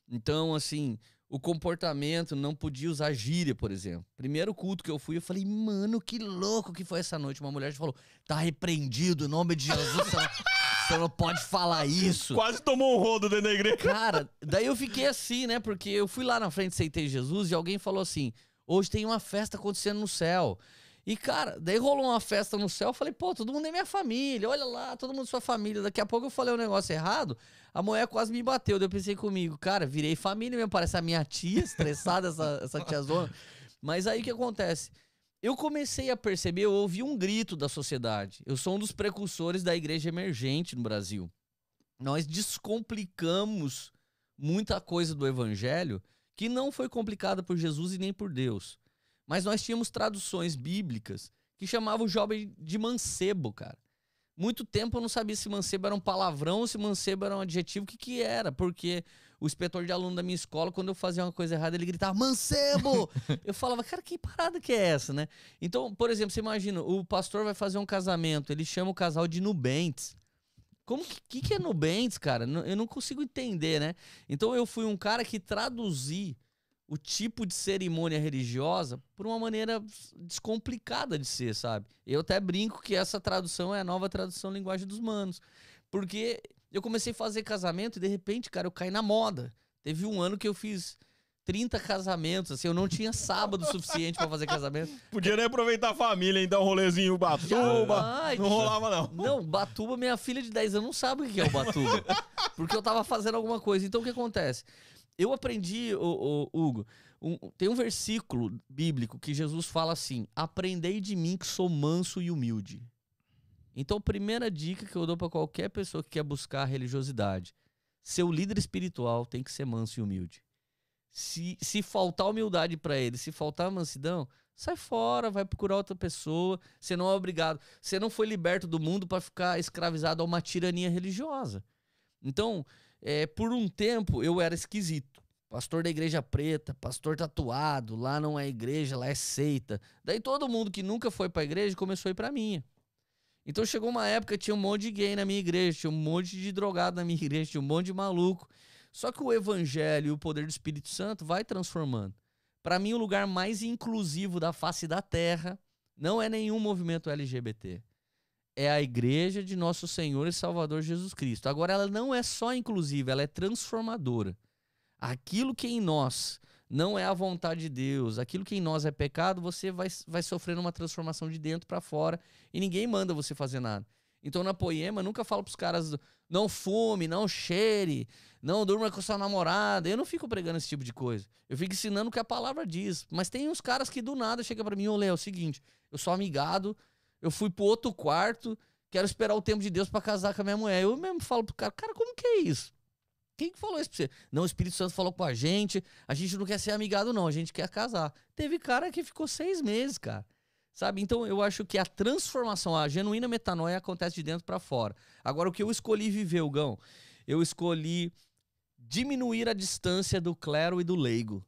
Então, assim, o comportamento não podia usar gíria, por exemplo. Primeiro culto que eu fui, eu falei, mano, que louco que foi essa noite. Uma mulher falou: tá repreendido, em nome de Jesus, você não, você não pode falar isso. Quase tomou um rodo dentro da igreja. Cara, daí eu fiquei assim, né? Porque eu fui lá na frente, aceitei Jesus e alguém falou assim: hoje tem uma festa acontecendo no céu. E, cara, daí rolou uma festa no céu. Eu falei, pô, todo mundo é minha família, olha lá, todo mundo é sua família. Daqui a pouco eu falei um negócio errado, a mulher quase me bateu. Daí eu pensei comigo, cara, virei família mesmo, parece a minha tia, estressada, essa, essa tiazona. Mas aí o que acontece? Eu comecei a perceber, eu ouvi um grito da sociedade. Eu sou um dos precursores da igreja emergente no Brasil. Nós descomplicamos muita coisa do evangelho que não foi complicada por Jesus e nem por Deus. Mas nós tínhamos traduções bíblicas que chamavam o jovem de mancebo, cara. Muito tempo eu não sabia se mancebo era um palavrão ou se mancebo era um adjetivo, o que que era, porque o inspetor de aluno da minha escola, quando eu fazia uma coisa errada, ele gritava, mancebo! eu falava, cara, que parada que é essa, né? Então, por exemplo, você imagina, o pastor vai fazer um casamento, ele chama o casal de nubentes. Como que, que, que é nubentes, cara? Eu não consigo entender, né? Então eu fui um cara que traduzi o tipo de cerimônia religiosa por uma maneira descomplicada de ser, sabe? Eu até brinco que essa tradução é a nova tradução linguagem dos manos. Porque eu comecei a fazer casamento e de repente, cara, eu caí na moda. Teve um ano que eu fiz 30 casamentos, assim, eu não tinha sábado suficiente pra fazer casamento. Podia nem aproveitar a família e dar um rolezinho Batuba. Jamais. Não rolava, não. Não, Batuba, minha filha de 10 anos não sabe o que é o Batuba. porque eu tava fazendo alguma coisa. Então o que acontece? Eu aprendi, Hugo, um- tem um versículo bíblico que Jesus fala assim: Aprendei de mim que sou manso e humilde. Então, a primeira dica que eu dou pra qualquer pessoa que quer buscar religiosidade: seu líder espiritual tem que ser manso e humilde. Se, se faltar humildade pra ele, se faltar mansidão, sai fora, vai procurar outra pessoa. Você não é obrigado. Você não foi liberto do mundo pra ficar escravizado a uma tirania religiosa. Então, é, por um tempo eu era esquisito. Pastor da igreja preta, pastor tatuado, lá não é igreja, lá é seita. Daí todo mundo que nunca foi pra igreja começou a ir pra minha. Então chegou uma época tinha um monte de gay na minha igreja, tinha um monte de drogado na minha igreja, tinha um monte de maluco. Só que o evangelho e o poder do Espírito Santo vai transformando. Pra mim o lugar mais inclusivo da face da terra não é nenhum movimento LGBT é a igreja de nosso Senhor e Salvador Jesus Cristo. Agora, ela não é só inclusiva, ela é transformadora. Aquilo que em nós não é a vontade de Deus, aquilo que em nós é pecado, você vai, vai sofrendo uma transformação de dentro para fora e ninguém manda você fazer nada. Então, na poema, eu nunca falo pros caras, não fume, não cheire, não durma com sua namorada. Eu não fico pregando esse tipo de coisa. Eu fico ensinando o que a palavra diz. Mas tem uns caras que do nada chegam para mim, ô Léo, é o seguinte, eu sou amigado, eu fui pro outro quarto, quero esperar o tempo de Deus pra casar com a minha mulher. Eu mesmo falo pro cara, cara, como que é isso? quem que falou isso pra você? Não, o Espírito Santo falou com a gente, a gente não quer ser amigado, não, a gente quer casar. Teve cara que ficou seis meses, cara. Sabe? Então eu acho que a transformação, a genuína metanoia acontece de dentro para fora. Agora, o que eu escolhi viver, Gão? Eu escolhi diminuir a distância do clero e do leigo.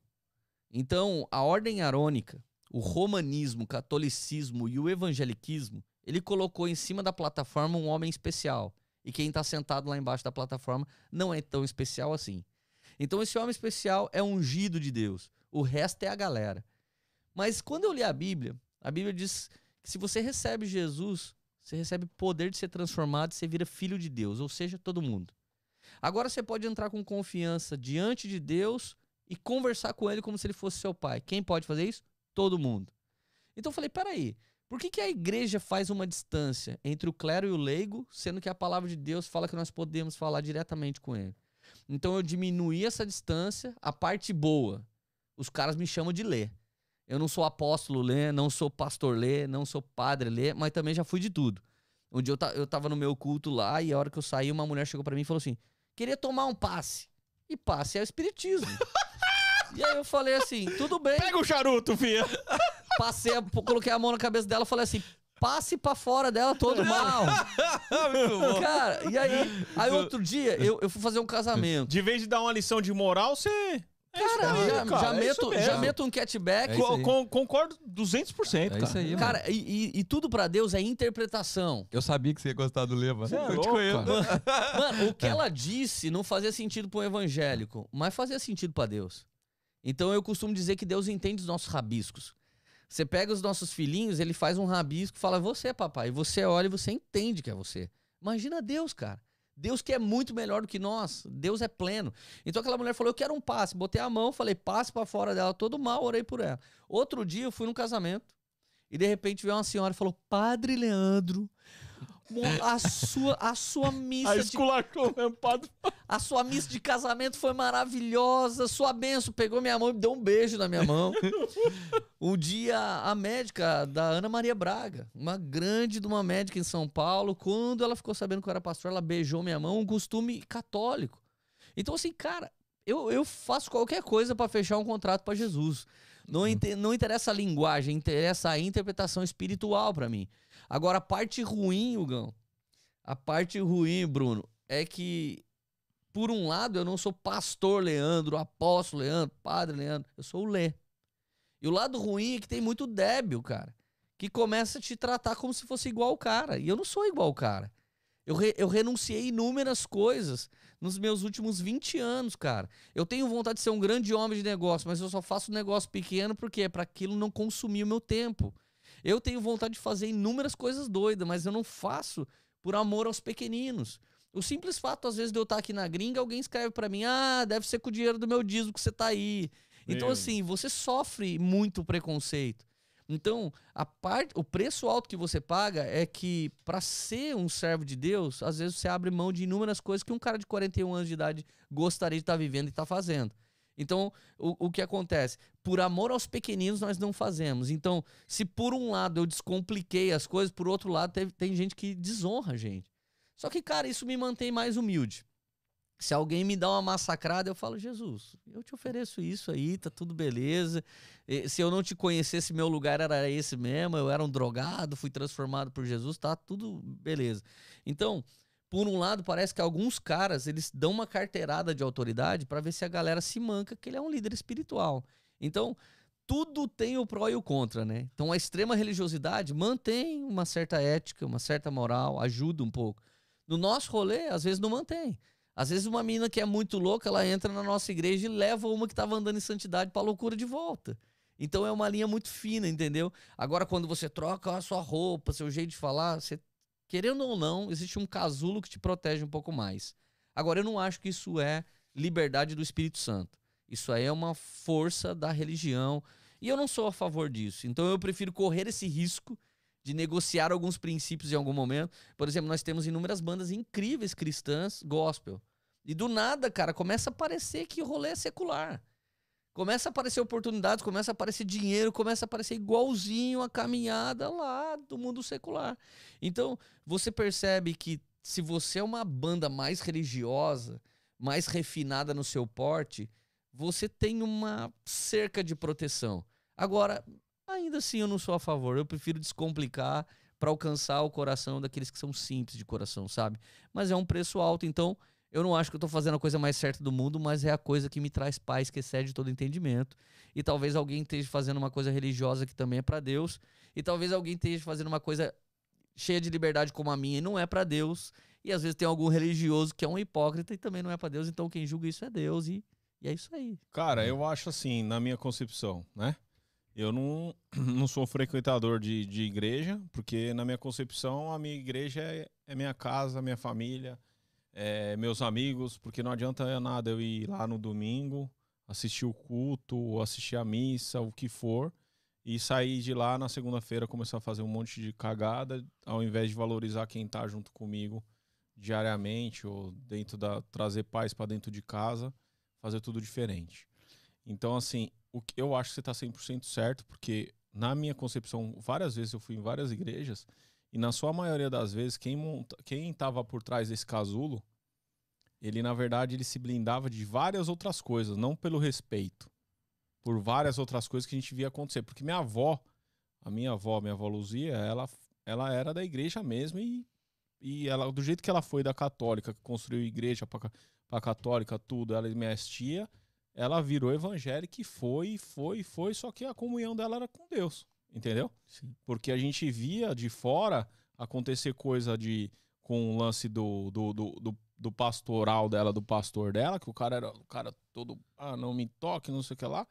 Então, a ordem arônica, o romanismo, o catolicismo e o evangeliquismo, ele colocou em cima da plataforma um homem especial. E quem está sentado lá embaixo da plataforma não é tão especial assim. Então, esse homem especial é ungido de Deus. O resto é a galera. Mas quando eu li a Bíblia, a Bíblia diz que se você recebe Jesus, você recebe poder de ser transformado e você vira filho de Deus, ou seja, todo mundo. Agora você pode entrar com confiança diante de Deus e conversar com ele como se ele fosse seu pai. Quem pode fazer isso? Todo mundo. Então eu falei, peraí, por que, que a igreja faz uma distância entre o clero e o leigo, sendo que a palavra de Deus fala que nós podemos falar diretamente com ele? Então eu diminuí essa distância, a parte boa. Os caras me chamam de ler. Eu não sou apóstolo ler, não sou pastor ler, não sou padre ler, mas também já fui de tudo. Um dia eu, eu tava no meu culto lá e a hora que eu saí, uma mulher chegou para mim e falou assim: queria tomar um passe. E passe é o espiritismo. e aí eu falei assim: tudo bem. Pega o charuto, filha. Passei, a- coloquei a mão na cabeça dela e falei assim: passe pra fora dela todo mal. Cara, e aí, aí outro dia eu, eu fui fazer um casamento. De vez de dar uma lição de moral, você. É Cara, aí, já, cara, já é meto, já meto um catback. É concordo 200%, É cara. isso aí, mano. Cara, e, e- e tudo pra Deus é interpretação. Eu sabia que você ia gostar do Leva. Você é eu te conheço. Mano, o que ela disse não fazia sentido para um evangélico, mas fazia sentido pra Deus. Então eu costumo dizer que Deus entende os nossos rabiscos. Você pega os nossos filhinhos, ele faz um rabisco fala, você, é papai. E você olha e você entende que é você. Imagina Deus, cara. Deus que é muito melhor do que nós. Deus é pleno. Então aquela mulher falou: Eu quero um passe. Botei a mão, falei: Passe pra fora dela. Todo mal, orei por ela. Outro dia eu fui num casamento e de repente veio uma senhora e falou: Padre Leandro, a sua, a sua missa A de esculachou mesmo, padre. a sua missa de casamento foi maravilhosa. Sua benção pegou minha mão e me deu um beijo na minha mão. um dia, a médica da Ana Maria Braga, uma grande de uma médica em São Paulo, quando ela ficou sabendo que eu era pastor, ela beijou minha mão, um costume católico. Então, assim, cara, eu, eu faço qualquer coisa para fechar um contrato para Jesus. Não, inte- não interessa a linguagem, interessa a interpretação espiritual para mim. Agora, a parte ruim, Hugão, a parte ruim, Bruno, é que por um lado, eu não sou pastor Leandro, apóstolo Leandro, padre Leandro, eu sou o Lê. E o lado ruim é que tem muito débil, cara, que começa a te tratar como se fosse igual o cara. E eu não sou igual o cara. Eu, re- eu renunciei inúmeras coisas nos meus últimos 20 anos, cara. Eu tenho vontade de ser um grande homem de negócio, mas eu só faço um negócio pequeno porque é para aquilo não consumir o meu tempo. Eu tenho vontade de fazer inúmeras coisas doidas, mas eu não faço por amor aos pequeninos. O simples fato, às vezes, de eu estar aqui na gringa, alguém escreve pra mim: ah, deve ser com o dinheiro do meu dízimo que você tá aí. Então, assim, você sofre muito preconceito. Então, a parte, o preço alto que você paga é que, para ser um servo de Deus, às vezes você abre mão de inúmeras coisas que um cara de 41 anos de idade gostaria de estar vivendo e estar fazendo. Então, o, o que acontece? Por amor aos pequeninos, nós não fazemos. Então, se por um lado eu descompliquei as coisas, por outro lado, teve- tem gente que desonra a gente. Só que, cara, isso me mantém mais humilde. Se alguém me dá uma massacrada, eu falo, Jesus, eu te ofereço isso aí, tá tudo beleza. Se eu não te conhecesse, meu lugar era esse mesmo, eu era um drogado, fui transformado por Jesus, tá tudo beleza. Então, por um lado, parece que alguns caras, eles dão uma carteirada de autoridade para ver se a galera se manca que ele é um líder espiritual. Então, tudo tem o pró e o contra, né? Então, a extrema religiosidade mantém uma certa ética, uma certa moral, ajuda um pouco. No nosso rolê, às vezes não mantém. Às vezes uma menina que é muito louca, ela entra na nossa igreja e leva uma que estava andando em santidade para loucura de volta. Então é uma linha muito fina, entendeu? Agora quando você troca a sua roupa, seu jeito de falar, você querendo ou não, existe um casulo que te protege um pouco mais. Agora eu não acho que isso é liberdade do Espírito Santo. Isso aí é uma força da religião e eu não sou a favor disso. Então eu prefiro correr esse risco de negociar alguns princípios em algum momento. Por exemplo, nós temos inúmeras bandas incríveis cristãs gospel. E do nada, cara, começa a parecer que o rolê é secular. Começa a aparecer oportunidades, começa a aparecer dinheiro, começa a aparecer igualzinho a caminhada lá do mundo secular. Então, você percebe que se você é uma banda mais religiosa, mais refinada no seu porte, você tem uma cerca de proteção. Agora, ainda assim eu não sou a favor. Eu prefiro descomplicar para alcançar o coração daqueles que são simples de coração, sabe? Mas é um preço alto, então eu não acho que eu tô fazendo a coisa mais certa do mundo, mas é a coisa que me traz paz, que excede todo entendimento. E talvez alguém esteja fazendo uma coisa religiosa que também é para Deus, e talvez alguém esteja fazendo uma coisa cheia de liberdade como a minha e não é para Deus. E às vezes tem algum religioso que é um hipócrita e também não é para Deus, então quem julga isso é Deus e, e é isso aí. Cara, eu acho assim, na minha concepção, né? Eu não, não sou frequentador de, de igreja, porque na minha concepção a minha igreja é, é minha casa, minha família, é meus amigos, porque não adianta nada eu ir lá no domingo, assistir o culto, assistir a missa, o que for, e sair de lá na segunda-feira começar a fazer um monte de cagada, ao invés de valorizar quem tá junto comigo diariamente ou dentro da trazer paz para dentro de casa, fazer tudo diferente. Então assim, o que eu acho que você está 100% certo, porque na minha concepção, várias vezes eu fui em várias igrejas e na sua maioria das vezes quem monta, quem estava por trás desse casulo, ele na verdade ele se blindava de várias outras coisas, não pelo respeito, por várias outras coisas que a gente via acontecer, porque minha avó, a minha avó, minha avó Luzia, ela ela era da igreja mesmo e e ela do jeito que ela foi da católica, que construiu igreja para católica, tudo, ela e minha tia, ela virou evangélica e foi, foi, foi, só que a comunhão dela era com Deus, entendeu? Sim. Porque a gente via de fora acontecer coisa de com o lance do, do, do, do, do pastoral dela, do pastor dela, que o cara era o cara todo, ah, não me toque, não sei o que lá.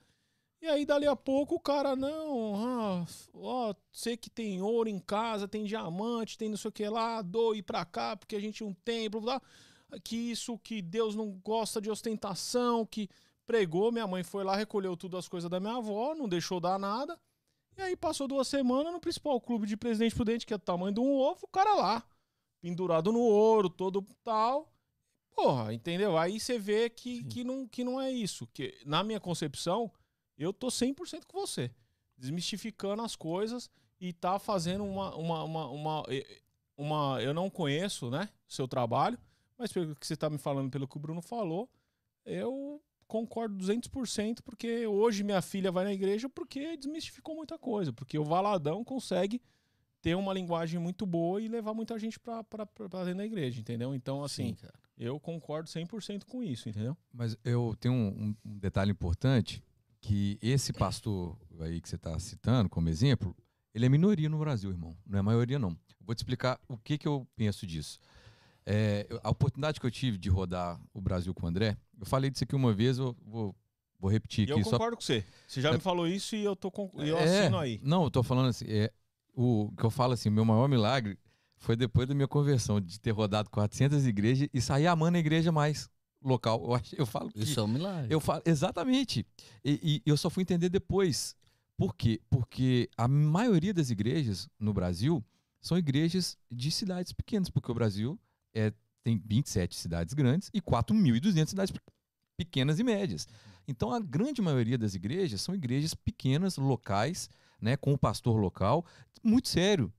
E aí, dali a pouco, o cara, não, ah, ó, sei que tem ouro em casa, tem diamante, tem não sei o que lá, doe pra cá, porque a gente é um templo, que isso, que Deus não gosta de ostentação, que pregou, minha mãe foi lá, recolheu tudo as coisas da minha avó, não deixou dar nada. E aí passou duas semanas no principal clube de Presidente Prudente, que é do tamanho de um ovo, o cara lá, pendurado no ouro, todo tal. Porra, entendeu? Aí você vê que, que, não, que não é isso. Que, na minha concepção, eu tô 100% com você. Desmistificando as coisas e tá fazendo uma, uma, uma, uma, uma. Eu não conheço, né? Seu trabalho, mas pelo que você tá me falando, pelo que o Bruno falou, eu concordo 200%, porque hoje minha filha vai na igreja porque desmistificou muita coisa, porque o Valadão consegue ter uma linguagem muito boa e levar muita gente pra dentro da igreja, entendeu? Então, assim, Sim, eu concordo 100% com isso, entendeu? Mas eu tenho um, um detalhe importante, que esse pastor aí que você está citando como exemplo, ele é minoria no Brasil, irmão. Não é maioria, não. Vou te explicar o que, que eu penso disso. É, a oportunidade que eu tive de rodar o Brasil com o André, eu falei disso aqui uma vez, eu vou, vou repetir E aqui eu só concordo com você. Você já É- me falou isso e eu, tô con... e eu É, assino aí. Não, eu tô falando assim, é, o que eu falo assim, meu maior milagre foi depois da minha conversão, de ter rodado 400 igrejas e sair amando a igreja mais local. Eu, acho, eu falo que... Isso é um milagre. Eu falo, exatamente. E, e eu só fui entender depois. Por quê? Porque a maioria das igrejas no Brasil são igrejas de cidades pequenas, porque o Brasil é, tem 27 cidades grandes e 4.200 cidades pe- pequenas e médias. Então a grande maioria das igrejas são igrejas pequenas, locais, né, com o pastor local, muito sério.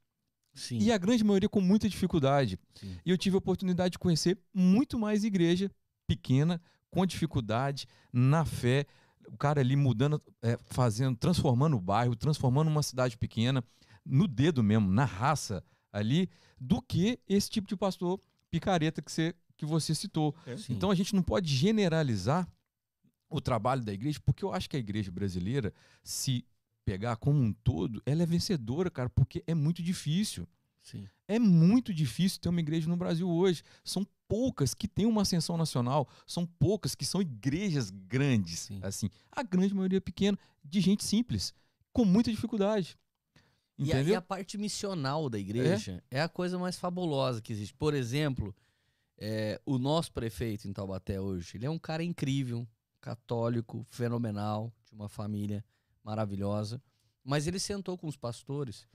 Sim. E a grande maioria com muita dificuldade. Sim. E eu tive a oportunidade de conhecer muito mais igreja pequena, com dificuldade, na fé, o cara ali mudando, é, fazendo, transformando o bairro, transformando uma cidade pequena, no dedo mesmo, na raça ali, do que esse tipo de pastor picareta que você, que você citou. Sim. Então a gente não pode generalizar o trabalho da igreja, porque eu acho que a igreja brasileira, se pegar como um todo, ela é vencedora, cara, porque é muito difícil. Sim. É muito difícil ter uma igreja no Brasil hoje. São poucas que têm uma ascensão nacional, são poucas que são igrejas grandes, Sim. assim. A grande maioria é pequena, de gente simples, com muita dificuldade. E Entendeu? aí a parte missional da igreja é, a coisa mais fabulosa que existe. Por exemplo, é, o nosso prefeito em Taubaté hoje, ele é um cara incrível, católico, fenomenal, de uma família maravilhosa. Mas ele sentou com os pastores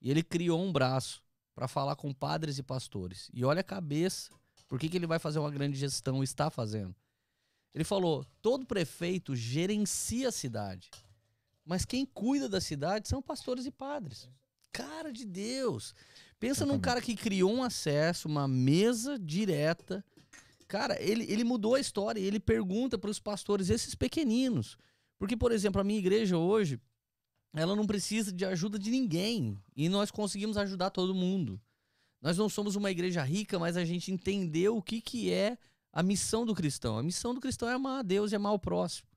e ele criou um braço para falar com padres e pastores. E olha a cabeça, por que, que ele vai fazer uma grande gestão, está fazendo. Ele falou: todo prefeito gerencia a cidade. Mas quem cuida da cidade são pastores e padres. Cara de Deus. Pensa num Exatamente. cara que criou um acesso, uma mesa direta Cara, ele, ele mudou a história e ele pergunta para os pastores, esses pequeninos. Porque, por exemplo, a minha igreja hoje, ela não precisa de ajuda de ninguém. E nós conseguimos ajudar todo mundo. Nós não somos uma igreja rica, mas a gente entendeu o que, que é a missão do cristão. A missão do cristão é amar a Deus e amar o próximo.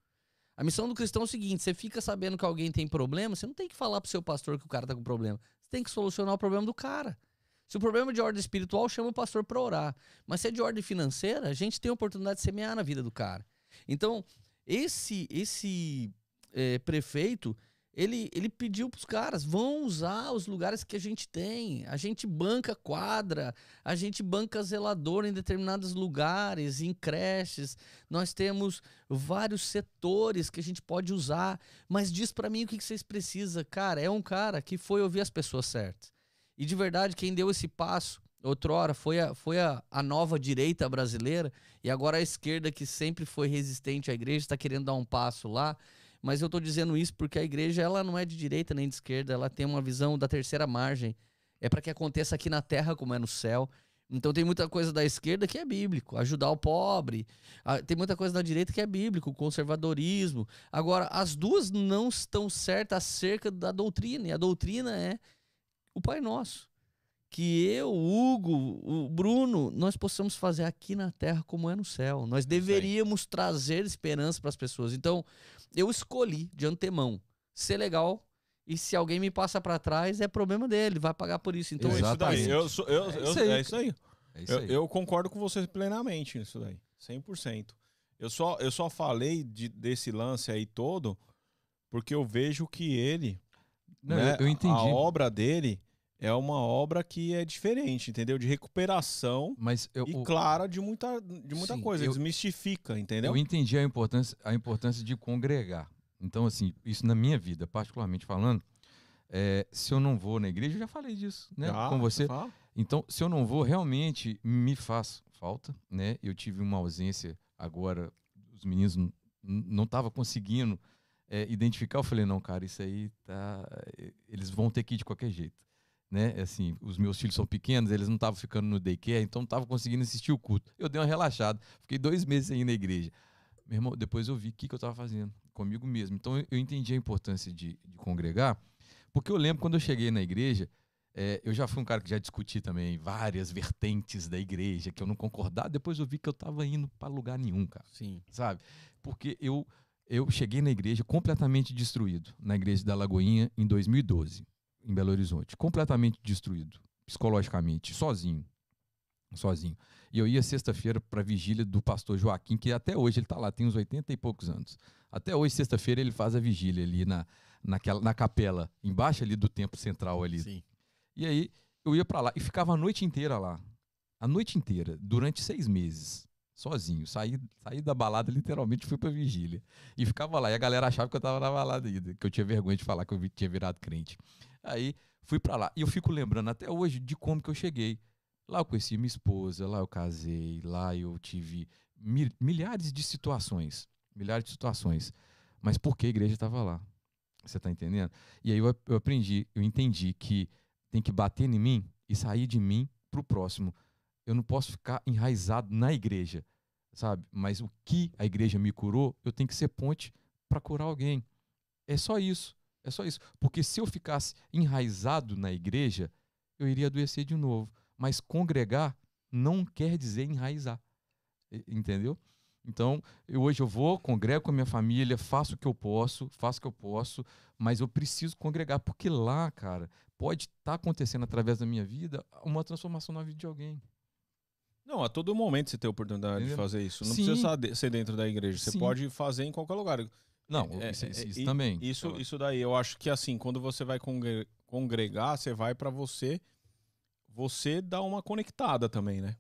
A missão do cristão é o seguinte: você fica sabendo que alguém tem problema, você não tem que falar pro seu pastor que o cara tá com problema. Você tem que solucionar o problema do cara. Se o problema é de ordem espiritual, chama o pastor para orar. Mas se é de ordem financeira, a gente tem a oportunidade de semear na vida do cara. Então, esse esse é, prefeito, ele, ele pediu para os caras, vão usar os lugares que a gente tem. A gente banca quadra, a gente banca zelador em determinados lugares, em creches. Nós temos vários setores que a gente pode usar. Mas diz para mim o que, que vocês precisam. Cara, é um cara que foi ouvir as pessoas certas. E de verdade, quem deu esse passo outrora foi a, foi a, a nova direita brasileira e agora a esquerda que sempre foi resistente à igreja está querendo dar um passo lá mas eu estou dizendo isso porque a igreja ela não é de direita nem de esquerda, ela tem uma visão da terceira margem. É para que aconteça aqui na terra como é no céu. Então tem muita coisa da esquerda que é bíblico, ajudar o pobre. Ah, tem muita coisa da direita que é bíblico, conservadorismo. Agora, as duas não estão certas acerca da doutrina. E a doutrina é o Pai Nosso. Que eu, Hugo, o Bruno, nós possamos fazer aqui na terra como é no céu. Nós deveríamos trazer esperança para as pessoas. Então, eu escolhi de antemão ser legal e se alguém me passa para trás é problema dele, vai pagar por isso. Então, Exatamente. isso daí, eu, sou, eu, é, isso aí. é isso aí. É isso aí. Eu, eu, concordo com você plenamente nisso daí, 100%. Eu só, eu só falei de, desse lance aí todo porque eu vejo que ele, Não, né, eu, eu entendi. a obra dele é uma obra que é diferente, entendeu? De recuperação Mas eu, e clara de muita, de muita sim, coisa, eu, desmistifica, entendeu? Eu entendi a importância, a importância de congregar. Então, assim, isso na minha vida, particularmente falando, é, se eu não vou na igreja, eu já falei disso, né? Já, com você. Então, se eu não vou, realmente me faz falta, né? Eu tive uma ausência agora, os meninos não estavam conseguindo é, identificar. Eu falei, não, cara, isso aí tá. Eles vão ter que ir de qualquer jeito né? Assim, os meus filhos são pequenos, eles não estavam ficando no daycare, então não estavam conseguindo assistir o culto. Eu dei uma relaxada, fiquei dois meses aí na igreja. Meu irmão, depois eu vi o que, que eu estava fazendo comigo mesmo. Então eu, eu entendi a importância de, de, congregar, porque eu lembro quando eu cheguei na igreja, é, eu já fui um cara que já discuti também várias vertentes da igreja, que eu não concordava, depois eu vi que eu estava indo para lugar nenhum, cara. Sim. Sabe? Porque eu, eu cheguei na igreja completamente destruído, na igreja da Lagoinha, em 2012 em Belo Horizonte, completamente destruído, psicologicamente, sozinho. Sozinho. E eu ia sexta-feira para a vigília do pastor Joaquim, que até hoje ele está lá, tem uns 80 e poucos anos. Até hoje, sexta-feira, ele faz a vigília ali na, naquela, na capela, embaixo ali do templo central ali. Sim. E aí eu ia para lá e ficava a noite inteira lá. A noite inteira, durante seis meses sozinho. Saí, saí da balada, literalmente fui pra vigília. E ficava lá. E a galera achava que eu tava na balada ainda, que eu tinha vergonha de falar que eu tinha virado crente. Aí fui para lá. E eu fico lembrando até hoje de como que eu cheguei. Lá eu conheci minha esposa, lá eu casei, lá eu tive milhares de situações. Milhares de situações. Mas por que a igreja estava lá? Você está entendendo? E aí eu, eu aprendi, eu entendi que tem que bater em mim e sair de mim para o próximo. Eu não posso ficar enraizado na igreja, sabe? Mas o que a igreja me curou, eu tenho que ser ponte para curar alguém. É só isso. É só isso. Porque se eu ficasse enraizado na igreja, eu iria adoecer de novo. Mas congregar não quer dizer enraizar. Entendeu? Então, eu, hoje eu vou, congrego com a minha família, faço o que eu posso, faço o que eu posso, mas eu preciso congregar, porque lá, cara, pode estar tá acontecendo através da minha vida uma transformação na vida de alguém. Não, a todo momento você tem a oportunidade Entendeu? de fazer isso. Não Sim. precisa ser dentro da igreja. Você Sim. pode fazer em qualquer lugar. Não, é, isso, isso, isso também. Isso, isso daí, eu acho que assim, quando você vai congregar, você vai para você você dar uma conectada também, né?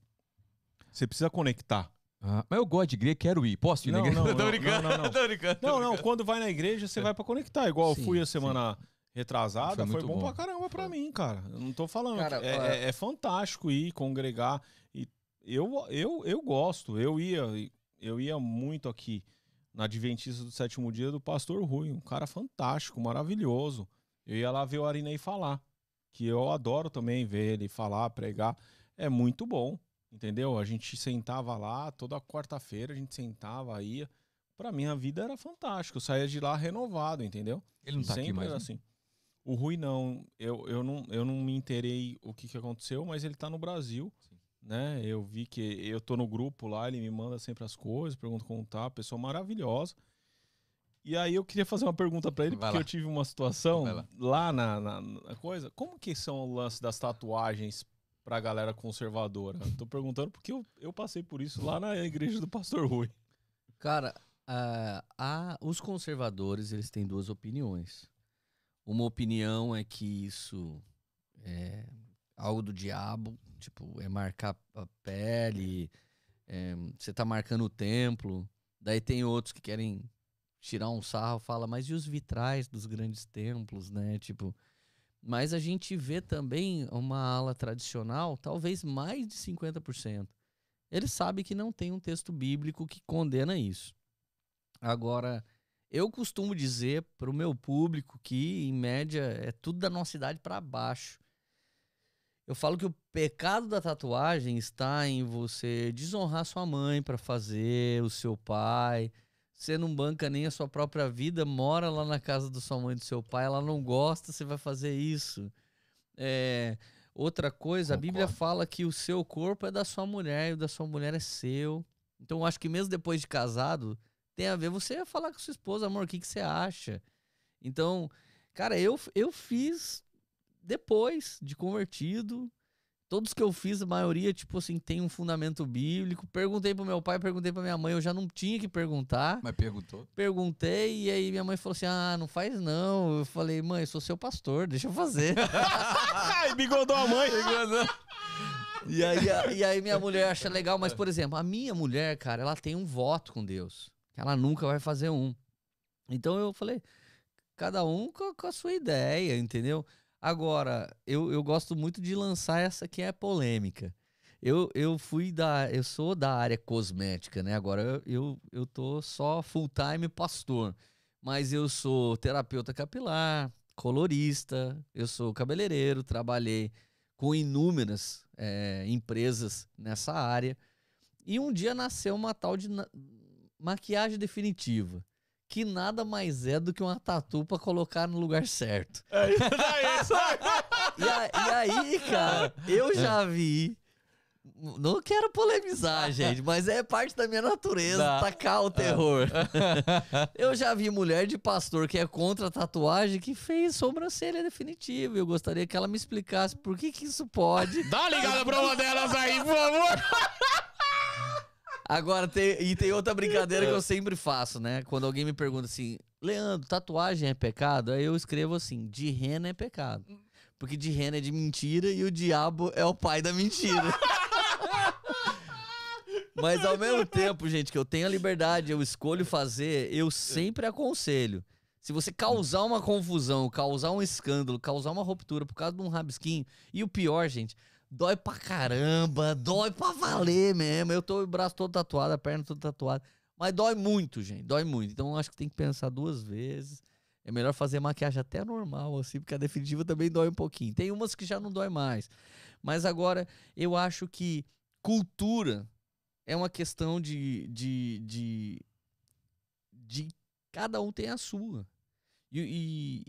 Você precisa conectar. Ah, mas eu gosto de igreja, quero ir. Posso ir não, na igreja? Não, não. Não, não, não. brincando, não, não, quando vai na igreja, você vai para conectar. Igual sim, eu fui a semana sim. retrasada, foi, foi bom, bom pra caramba pra mim, cara. Eu não tô falando. Cara, é, é, é, fantástico ir, congregar. E eu, eu, eu gosto. Eu ia, eu ia muito aqui na Adventista do Sétimo Dia do Pastor Rui, um cara fantástico, maravilhoso. Eu ia lá ver o Arinei falar, que eu adoro também ver ele falar, pregar. É muito bom. Entendeu? A gente sentava lá, toda quarta-feira a gente sentava, ia. Pra mim a vida era fantástica. Eu saía de lá renovado, entendeu? Ele não tá Sempre aqui mais. né? assim. O Rui não. Eu, eu não, eu não me inteirei o que, que aconteceu, mas ele tá no Brasil. Né? Eu vi que eu tô no grupo lá, ele me manda sempre as coisas, pergunta como tá, pessoa maravilhosa. E aí eu queria fazer uma pergunta pra ele, Vai porque lá. eu tive uma situação Vai lá. lá na, na- na coisa. Como que são o lance das tatuagens pra galera conservadora? Eu tô perguntando porque eu, eu passei por isso lá na igreja do Pastor Rui. Cara, ah, a- os conservadores eles têm duas opiniões. Uma opinião é que isso é algo do diabo, tipo, é marcar a pele, é, você tá marcando o templo. Daí tem outros que querem tirar um sarro, fala, mas e os vitrais dos grandes templos, né? Tipo, mas a gente vê também uma ala tradicional, talvez mais de 50%. Ele sabe que não tem um texto bíblico que condena isso. Agora, eu costumo dizer para o meu público que, em média, é tudo da nossa idade para baixo. Eu falo que o pecado da tatuagem está em você desonrar sua mãe para fazer, o seu pai. Você não banca nem a sua própria vida, mora lá na casa da sua mãe e do seu pai, ela não gosta, você vai fazer isso. É, outra coisa, a Bíblia Concordo. fala que o seu corpo é da sua mulher e o da sua mulher é seu. Então, eu acho que mesmo depois de casado, tem a ver você falar com sua esposa, amor, o que, que você acha? Então, cara, eu, eu fiz depois de convertido. Todos que eu fiz, a maioria, tipo assim, tem um fundamento bíblico. Perguntei pro meu pai, perguntei pra minha mãe, eu já não tinha que perguntar. Mas perguntou. Perguntei, e aí minha mãe falou assim: ah, não faz não. Eu falei, mãe, eu sou seu pastor, deixa eu fazer. Ai, bigodou a mãe! E aí, a- e aí minha mulher acha legal, mas, por exemplo, a minha mulher, cara, ela tem um voto com Deus. Ela nunca vai fazer um. Então eu falei, cada um com, com a sua ideia, entendeu? Agora, eu, eu gosto muito de lançar essa que é polêmica. Eu, eu fui da. Eu sou da área cosmética, né? Agora eu, eu, tô só full-time pastor. Mas eu sou terapeuta capilar, colorista, eu sou cabeleireiro, trabalhei com inúmeras eh, empresas nessa área. E um dia nasceu uma tal de maquiagem definitiva, que nada mais é do que uma tatu pra colocar no lugar certo. É isso aí, isso aí. E, a- e aí, cara, eu já vi. Não quero polemizar, gente, mas é parte da minha natureza Dá. tacar o terror. eu já vi mulher de pastor que é contra a tatuagem que fez sobrancelha definitiva. Eu gostaria que ela me explicasse por que, que isso pode. Dá uma ligada pra uma delas aí, por favor! Agora, tem, e tem outra brincadeira que eu sempre faço, né? Quando alguém me pergunta assim, Leandro, tatuagem é pecado? Aí eu escrevo assim, de rena é pecado. Porque de rena é de mentira e o diabo é o pai da mentira. Mas ao mesmo tempo, gente, que eu tenho a liberdade, eu escolho fazer, eu sempre aconselho. Se você causar uma confusão, causar um escândalo, causar uma ruptura por causa de um rabisquinho, e o pior, gente, dói pra caramba, dói pra valer mesmo. Eu tô o braço todo tatuado, a perna toda tatuada. Mas dói muito, gente, dói muito. Então acho que tem que pensar duas vezes. É melhor fazer maquiagem até normal, assim, porque a definitiva também dói um pouquinho. Tem umas que já não dói mais. Mas agora, eu acho que cultura é uma questão de, de, de, de cada um tem a sua. E, e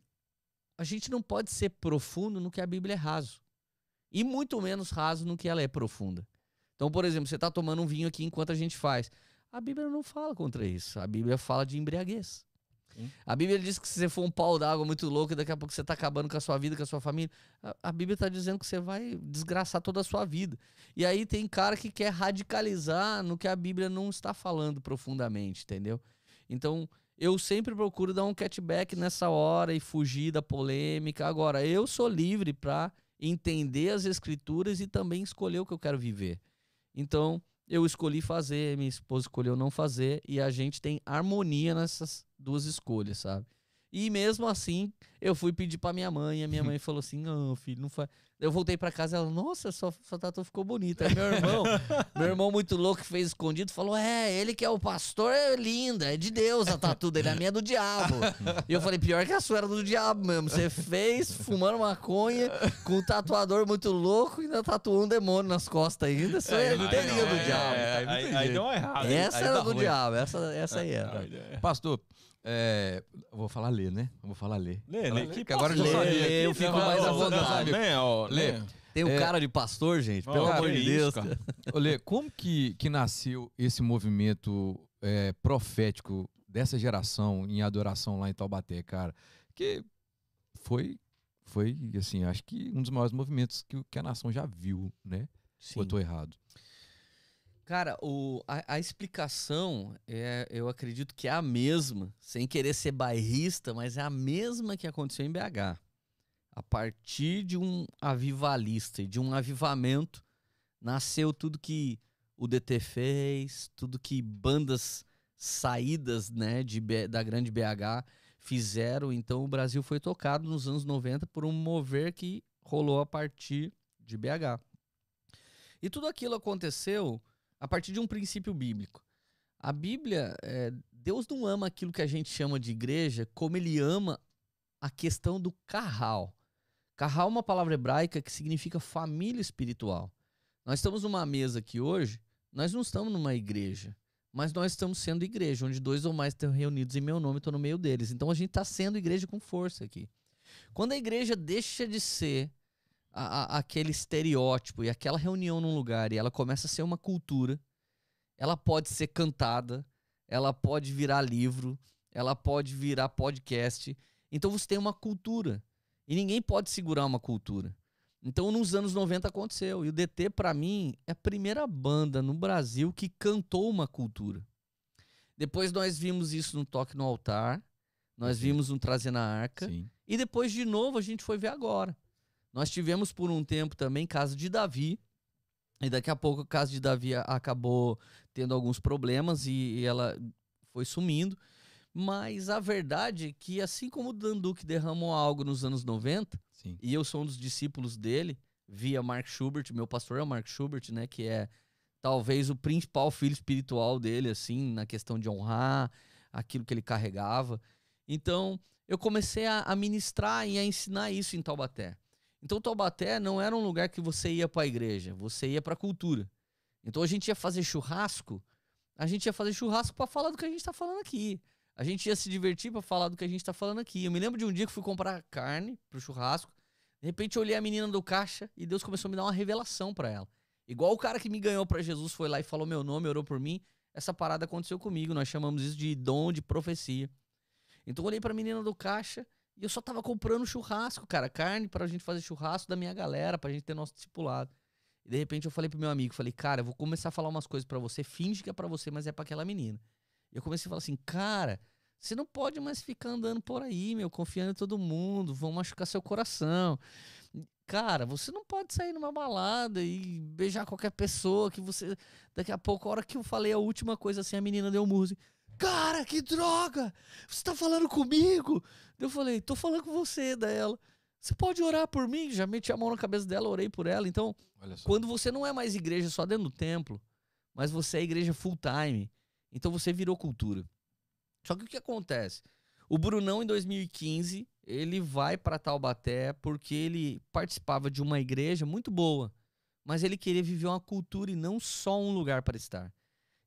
a gente não pode ser profundo no que a Bíblia é raso. E muito menos raso no que ela é profunda. Então, por exemplo, você está tomando um vinho aqui enquanto a gente faz. A Bíblia não fala contra isso. A Bíblia fala de embriaguez. Sim. A Bíblia diz que se você for um pau d'água muito louco, daqui a pouco você está acabando com a sua vida, com a sua família. A, a Bíblia está dizendo que você vai desgraçar toda a sua vida. E aí tem cara que quer radicalizar no que a Bíblia não está falando profundamente, entendeu? Então, eu sempre procuro dar um catback nessa hora e fugir da polêmica. Agora, eu sou livre para entender as escrituras e também escolher o que eu quero viver. Então, eu escolhi fazer, minha esposa escolheu não fazer e a gente tem harmonia nessas duas escolhas, sabe? E mesmo assim, Eu fui pedir pra minha mãe, e a minha mãe falou assim: não, filho, não faz. Eu voltei pra casa ela, nossa, sua, sua tatu ficou bonita. Aí meu irmão, meu irmão muito louco que fez escondido, falou: é, ele que é o pastor é linda, é de Deus a tatu dele, a minha é do diabo. e eu falei: pior que a sua era do diabo mesmo. Você fez fumando maconha com um tatuador muito louco e ainda tatuou um demônio nas costas ainda. Isso é, não, do é, diabo. é, Aí aí, aí deu errado. Essa aí era tá do ruim. diabo, essa, essa aí era. É. Pastor, é, eu vou falar ler, né? Eu vou falar ler. Lê, lê, que que agora eu Lê, sabia. lê, aqui, eu fico mais à vontade. Lê, ó, Lê. lê. Tem um É. cara de pastor, gente, pelo amor de Deus. Lê, como que, que nasceu esse movimento é, profético dessa geração em adoração lá em Taubaté, cara? Que foi, foi assim, acho que um dos maiores movimentos que, o- que a nação já viu, né? Ou eu tô errado? Cara, o, a, a explicação é, eu acredito que é a mesma, sem querer ser bairrista, mas é a mesma que aconteceu em BH. A partir de um avivalista e de um avivamento, nasceu tudo que o DT fez, tudo que bandas saídas né, de, da grande BH fizeram. Então o Brasil foi tocado nos anos 90 por um mover que rolou a partir de BH. E tudo aquilo aconteceu a partir de um princípio bíblico. A Bíblia, é, Deus não ama aquilo que a gente chama de igreja como ele ama a questão do carral. Carral é uma palavra hebraica que significa família espiritual. Nós estamos numa mesa aqui hoje, nós não estamos numa igreja, mas nós estamos sendo igreja, onde dois ou mais estão reunidos em meu nome, estou no meio deles. Então a gente está sendo igreja com força aqui. Quando a igreja deixa de ser a- a- aquele estereótipo e aquela reunião num lugar e ela começa a ser uma cultura, ela pode ser cantada, ela pode virar livro, ela pode virar podcast. Então você tem uma cultura. E ninguém pode segurar uma cultura. Então nos anos 90 aconteceu. E o DT, pra mim, é a primeira banda no Brasil que cantou uma cultura. Depois nós vimos isso no Toque no Altar, nós Sim. vimos no Trazer na Arca. Sim. E depois, de novo, a gente foi ver agora. Nós tivemos por um tempo também caso de Davi. E daqui a pouco o caso de Davi acabou tendo alguns problemas e, e ela foi sumindo. Mas a verdade é que, assim como o Danduque derramou algo nos anos 90, Sim. e eu sou um dos discípulos dele, via Mark Schubert, meu pastor é o Mark Schubert, né? Que é talvez o principal filho espiritual dele, assim, na questão de honrar aquilo que ele carregava. Então, eu comecei a, a ministrar e a ensinar isso em Taubaté. Então, Taubaté não era um lugar que você ia para a igreja, você ia para a cultura. Então, a gente ia fazer churrasco, a gente ia fazer churrasco para falar do que a gente está falando aqui. A gente ia se divertir para falar do que a gente está falando aqui. Eu me lembro de um dia que fui comprar carne pro churrasco. De repente, eu olhei a menina do caixa e Deus começou a me dar uma revelação para ela. Igual o cara que me ganhou para Jesus foi lá e falou meu nome, orou por mim. Essa parada aconteceu comigo. Nós chamamos isso de dom de profecia. Então eu olhei pra menina do caixa e eu só tava comprando churrasco, cara, carne pra gente fazer churrasco da minha galera, pra gente ter nosso discipulado. E de repente eu falei pro meu amigo, falei, cara, eu vou começar a falar umas coisas pra você, finge que é pra você, mas é pra aquela menina. E eu comecei a falar assim, cara, você não pode mais ficar andando por aí, meu, confiando em todo mundo, vão machucar seu coração. Cara, você não pode sair numa balada e beijar qualquer pessoa que você. Daqui a pouco, a hora que eu falei a última coisa assim, a menina deu um murro assim. Cara, que droga! Você tá falando comigo? Eu falei, tô falando com você, dela. Você pode orar por mim? Já meti a mão na cabeça dela, orei por ela. Então, quando você não é mais igreja só dentro do templo, mas você é igreja full time, então você virou cultura. Só que o que acontece? O Brunão, em 2015, ele vai para Taubaté porque ele participava de uma igreja muito boa, mas ele queria viver uma cultura e não só um lugar para estar.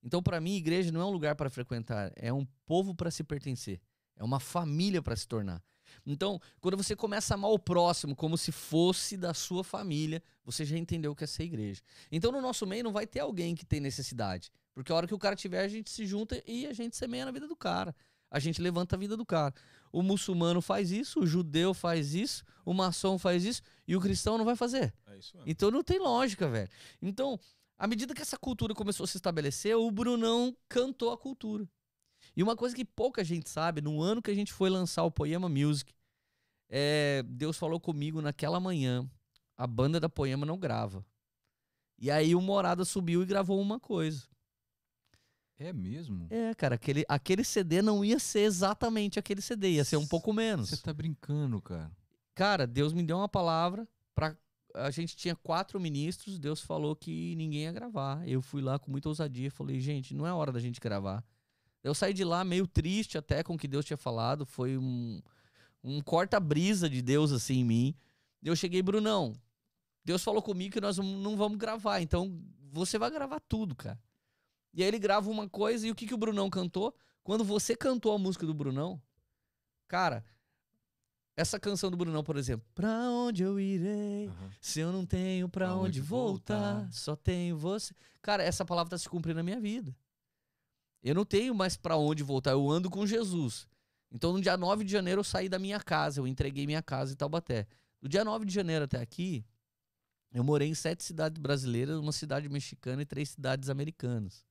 Então, para mim, igreja não é um lugar para frequentar, é um povo para se pertencer, é uma família para se tornar. Então, quando você começa a amar o próximo como se fosse da sua família, você já entendeu o que é ser igreja. Então, no nosso meio, não vai ter alguém que tem necessidade. Porque a hora que o cara tiver, a gente se junta e a gente semeia na vida do cara. A gente levanta a vida do cara. O muçulmano faz isso, o judeu faz isso, o maçom faz isso e o cristão não vai fazer. É. Então não tem lógica, velho. Então, à medida que essa cultura começou a se estabelecer, o Brunão cantou a cultura. E uma coisa que pouca gente sabe, no ano que a gente foi lançar o Poema Music, é, Deus falou comigo naquela manhã, a banda da Poema não grava. E aí o Morada subiu e gravou uma coisa. É mesmo? É, cara, aquele, aquele CD não ia ser exatamente aquele CD, ia ser um pouco menos. Você tá brincando, cara. Cara, Deus me deu uma palavra para a gente tinha quatro ministros, Deus falou que ninguém ia gravar. Eu fui lá com muita ousadia, falei, gente, não é hora da gente gravar. Eu saí de lá meio triste até com o que Deus tinha falado, foi um, um corta-brisa de Deus assim em mim. Eu cheguei, Brunão, Deus falou comigo que nós não vamos gravar, então você vai gravar tudo, cara. E aí ele grava uma coisa e o que, que o Brunão cantou? Quando você cantou a música do Brunão, cara, essa canção do Brunão, por exemplo, Pra onde eu irei Aham. se eu não tenho pra, Pra onde, onde voltar, voltar. só tenho você. Cara, essa palavra tá se cumprindo na minha vida. Eu não tenho mais pra onde voltar, eu ando com Jesus. Então no dia 9 de janeiro eu saí da minha casa, eu entreguei minha casa em Taubaté. Do dia 9 de janeiro até aqui, eu morei em sete cidades brasileiras, uma cidade mexicana e três cidades americanas.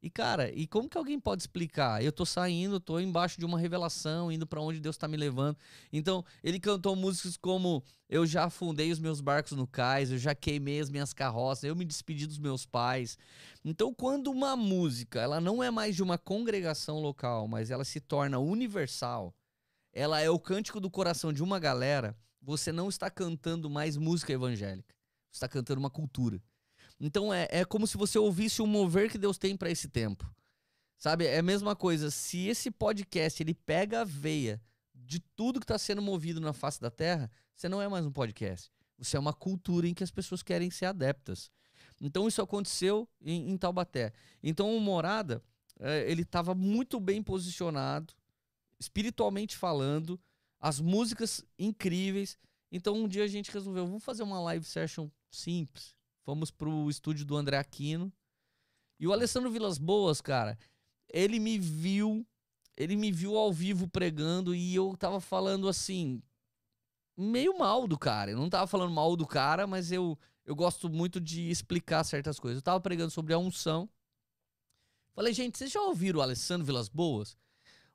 E cara, e como que alguém pode explicar? Eu tô saindo, tô embaixo de uma revelação, indo pra onde Deus tá me levando. Então, ele cantou músicas como Eu já afundei os meus barcos no cais, eu já queimei as minhas carroças, eu me despedi dos meus pais. Então, quando uma música, ela não é mais de uma congregação local, mas ela se torna universal, ela é o cântico do coração de uma galera, você não está cantando mais música evangélica. Você está cantando uma cultura. Então é, é como se você ouvisse o mover que Deus tem para esse tempo. Sabe? É a mesma coisa. Se esse podcast ele pega a veia de tudo que está sendo movido na face da terra, você não é mais um podcast. Você é uma cultura em que as pessoas querem ser adeptas. Então isso aconteceu em, em Taubaté. Então o Morada, eh, ele estava muito bem posicionado, espiritualmente falando, as músicas incríveis. Então um dia a gente resolveu, vamos fazer uma live session simples. Fomos pro estúdio do André Aquino. E o Alessandro Vilas Boas, cara, ele me viu, ele me viu ao vivo pregando e eu tava falando assim, meio mal do cara. Eu não tava falando mal do cara, mas eu, eu gosto muito de explicar certas coisas. Eu tava pregando sobre a unção. Falei, gente, vocês já ouviram o Alessandro Vilas Boas?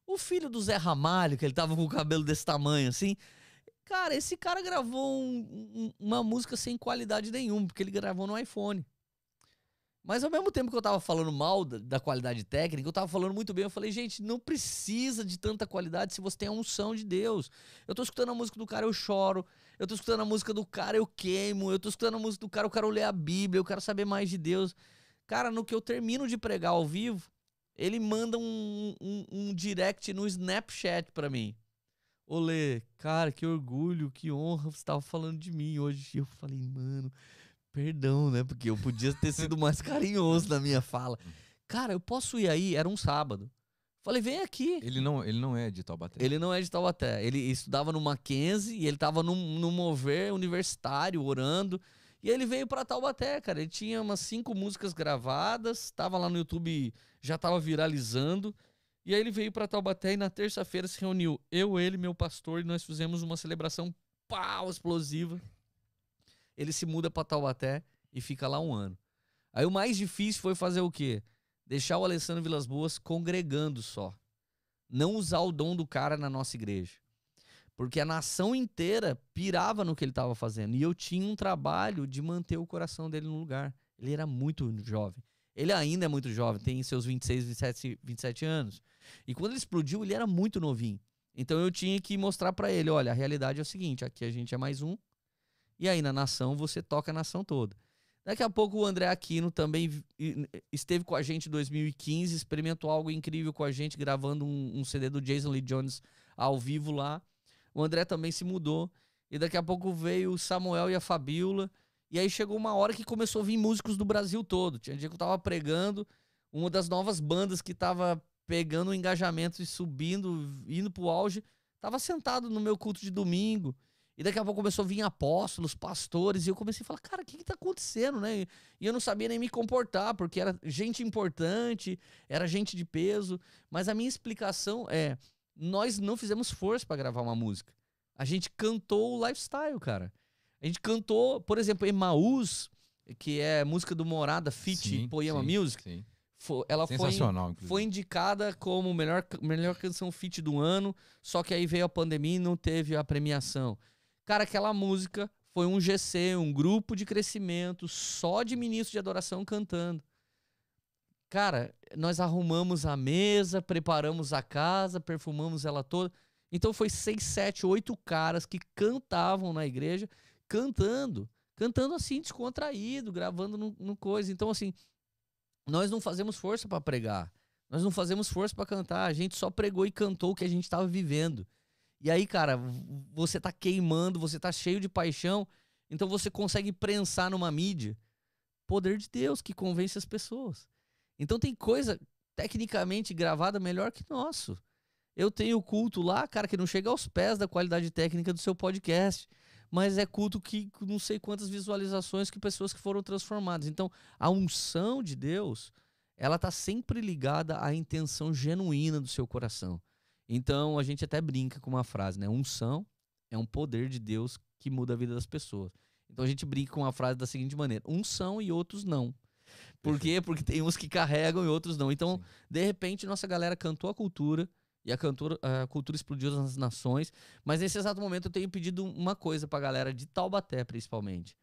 O filho do Zé Ramalho, que ele tava com o cabelo desse tamanho assim. Cara, esse cara gravou um- um- uma música sem qualidade nenhuma, porque ele gravou no iPhone. Mas ao mesmo tempo que eu tava falando mal da, da qualidade técnica, eu tava falando muito bem. Eu falei, gente, não precisa de tanta qualidade se você tem a unção de Deus. Eu tô escutando a música do cara, eu choro. Eu tô escutando a música do cara, eu queimo. Eu tô escutando a música do cara, eu quero ler a Bíblia, eu quero saber mais de Deus. Cara, no que eu termino de pregar ao vivo, ele manda um, um, um direct no Snapchat pra mim. Olê, cara, que orgulho, que honra você tava falando de mim hoje. E eu falei, mano, perdão, né? Porque eu podia ter sido mais carinhoso na minha fala. Cara, eu posso ir aí? Era um sábado. Falei, vem aqui. Ele não, ele não é de Taubaté. Ele não é de Taubaté. Ele estudava no Mackenzie e ele tava num, num mover universitário, orando. E ele veio pra Taubaté, cara. Ele tinha umas cinco músicas gravadas, tava lá no YouTube, já tava viralizando. E aí ele veio pra Taubaté e na terça-feira se reuniu eu, ele, meu pastor, e nós fizemos uma celebração pau, explosiva. Ele se muda pra Taubaté e fica lá um ano. Aí o mais difícil foi fazer o quê? Deixar o Alessandro Vilas Boas congregando só. Não usar o dom do cara na nossa igreja. Porque a nação inteira pirava no que ele estava fazendo. E eu tinha um trabalho de manter o coração dele no lugar. Ele era muito jovem. Ele ainda é muito jovem, tem seus 26, 27, 27 anos. E quando ele explodiu, ele era muito novinho. Então eu tinha que mostrar pra ele, olha, a realidade é o seguinte, aqui a gente é mais um. E aí na nação você toca a nação toda. Daqui a pouco o André Aquino também esteve com a gente em 2015, experimentou algo incrível com a gente, gravando um, um CD do Jason Lee Jones ao vivo lá. O André também se mudou. E daqui a pouco veio o Samuel e a Fabiola. E aí chegou uma hora que começou a vir músicos do Brasil todo. Tinha dia que eu tava pregando, uma das novas bandas que tava pegando o engajamento e subindo, indo pro auge, tava sentado no meu culto de domingo. E daqui a pouco começou a vir apóstolos, pastores, e eu comecei a falar, cara, o que que tá acontecendo, né? E eu não sabia nem me comportar, porque era gente importante, era gente de peso. Mas a minha explicação é, nós não fizemos força pra gravar uma música. A gente cantou o lifestyle, cara. A gente cantou, por exemplo, Emaús, que é música do Morada, Fit Poema sim, Music. sim. fo- ela foi, inclusive. foi indicada como melhor, melhor canção fit do ano, só que aí veio a pandemia e não teve a premiação. Cara, aquela música foi um GC, um grupo de crescimento só de ministros de adoração cantando. Cara, nós arrumamos a mesa, preparamos a casa, perfumamos ela toda. Então foi seis, sete, oito caras que cantavam na igreja, cantando. Cantando assim, descontraído, gravando no, no coisa. Então, assim, nós não fazemos força para pregar. Nós não fazemos força para cantar. A gente só pregou e cantou o que a gente estava vivendo. E aí, cara, você tá queimando, você tá cheio de paixão, então você consegue prensar numa mídia. Poder de Deus que convence as pessoas. Então tem coisa tecnicamente gravada melhor que nosso. Eu tenho culto lá, cara, que não chega aos pés da qualidade técnica do seu podcast, mas é culto que não sei quantas visualizações que pessoas que foram transformadas. Então, a unção de Deus, ela tá sempre ligada à intenção genuína do seu coração. Então a gente até brinca com uma frase, né? Unção é um poder de Deus que muda a vida das pessoas. Então a gente brinca com uma frase da seguinte maneira: uns são e outros não. Por quê? Porque tem uns que carregam e outros não. Então, Sim. de repente, nossa galera cantou a cultura e a, cantora, a cultura explodiu nas nações. Mas nesse exato momento eu tenho pedido uma coisa pra galera de Taubaté, principalmente.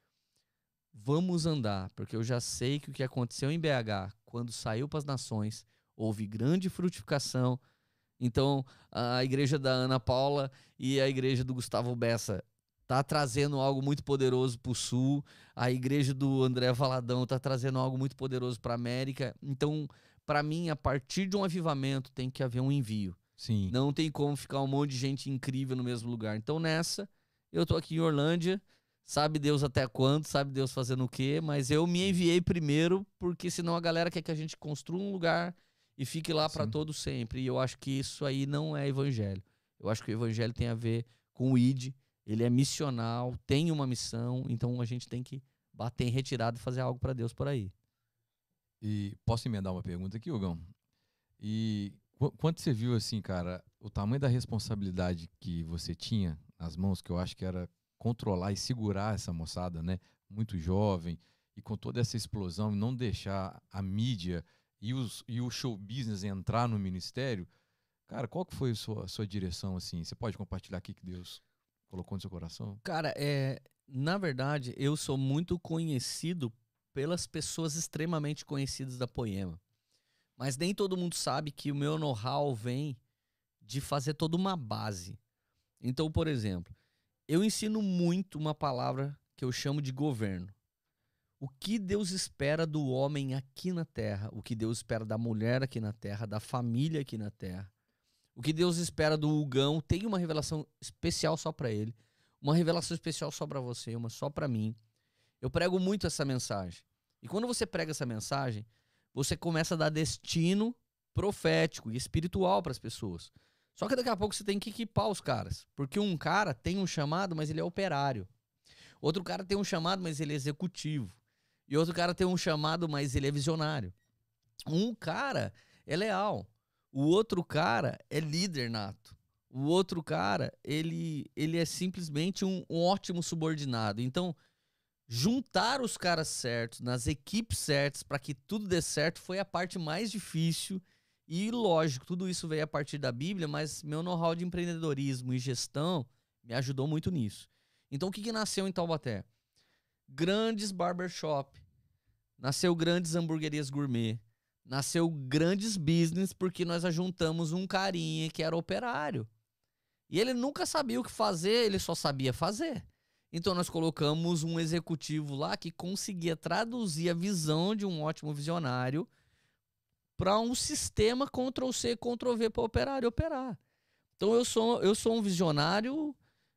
Vamos andar, porque eu já sei que o que aconteceu em BH, quando saiu para as nações, houve grande frutificação, então, a igreja da Ana Paula e a igreja do Gustavo Bessa tá trazendo algo muito poderoso para o Sul. A igreja do André Valadão tá trazendo algo muito poderoso para a América. Então, para mim, a partir de um avivamento tem que haver um envio. Sim. Não tem como ficar um monte de gente incrível no mesmo lugar. Então, nessa, eu tô aqui em Orlândia. Sabe Deus até quando, sabe Deus fazendo o quê, mas eu me enviei primeiro, porque senão a galera quer que a gente construa um lugar e fique lá para todo sempre. E eu acho que isso aí não é evangelho. Eu acho que o evangelho tem a ver com o id, ele é missional, tem uma missão, então a gente tem que bater em retirada e fazer algo para Deus por aí. E posso emendar uma pergunta aqui, Hugão? E quando você viu assim, cara, o tamanho da responsabilidade que você tinha nas mãos, que eu acho que era controlar e segurar essa moçada, né? Muito jovem, e com toda essa explosão, não deixar a mídia e, os, e o show business entrar no ministério, cara, qual que foi a sua, a sua direção, assim? Você pode compartilhar aqui que Deus colocou no seu coração? Cara, é, na verdade, eu sou muito conhecido pelas pessoas extremamente conhecidas da Poema. Mas nem todo mundo sabe que o meu know-how vem de fazer toda uma base. Então, por exemplo, eu ensino muito uma palavra que eu chamo de governo o que Deus espera do homem aqui na terra, o que Deus espera da mulher aqui na terra, da família aqui na terra. O que Deus espera do Hugão, tem uma revelação especial só para ele, uma revelação especial só para você, uma só para mim. Eu prego muito essa mensagem. E quando você prega essa mensagem, você começa a dar destino profético e espiritual para as pessoas. Só que daqui a pouco você tem que equipar os caras, porque um cara tem um chamado, mas ele é operário. Outro cara tem um chamado, mas ele é executivo. E outro cara tem um chamado, mas ele é visionário. Um cara é leal. O outro cara é líder nato. O outro cara, ele, ele é simplesmente um, um ótimo subordinado. Então, juntar os caras certos, nas equipes certas, para que tudo dê certo, foi a parte mais difícil. E lógico, tudo isso veio a partir da Bíblia, mas meu know-how de empreendedorismo e gestão me ajudou muito nisso. Então, o que, que nasceu em Taubaté? grandes barbershop, nasceu grandes hamburguerias gourmet, nasceu grandes business porque nós ajuntamos um carinha que era operário. E ele nunca sabia o que fazer, ele só sabia fazer. Então nós colocamos um executivo lá que conseguia traduzir a visão de um ótimo visionário para um sistema Ctrl C, Ctrl V para operário operar. Então eu sou eu sou um visionário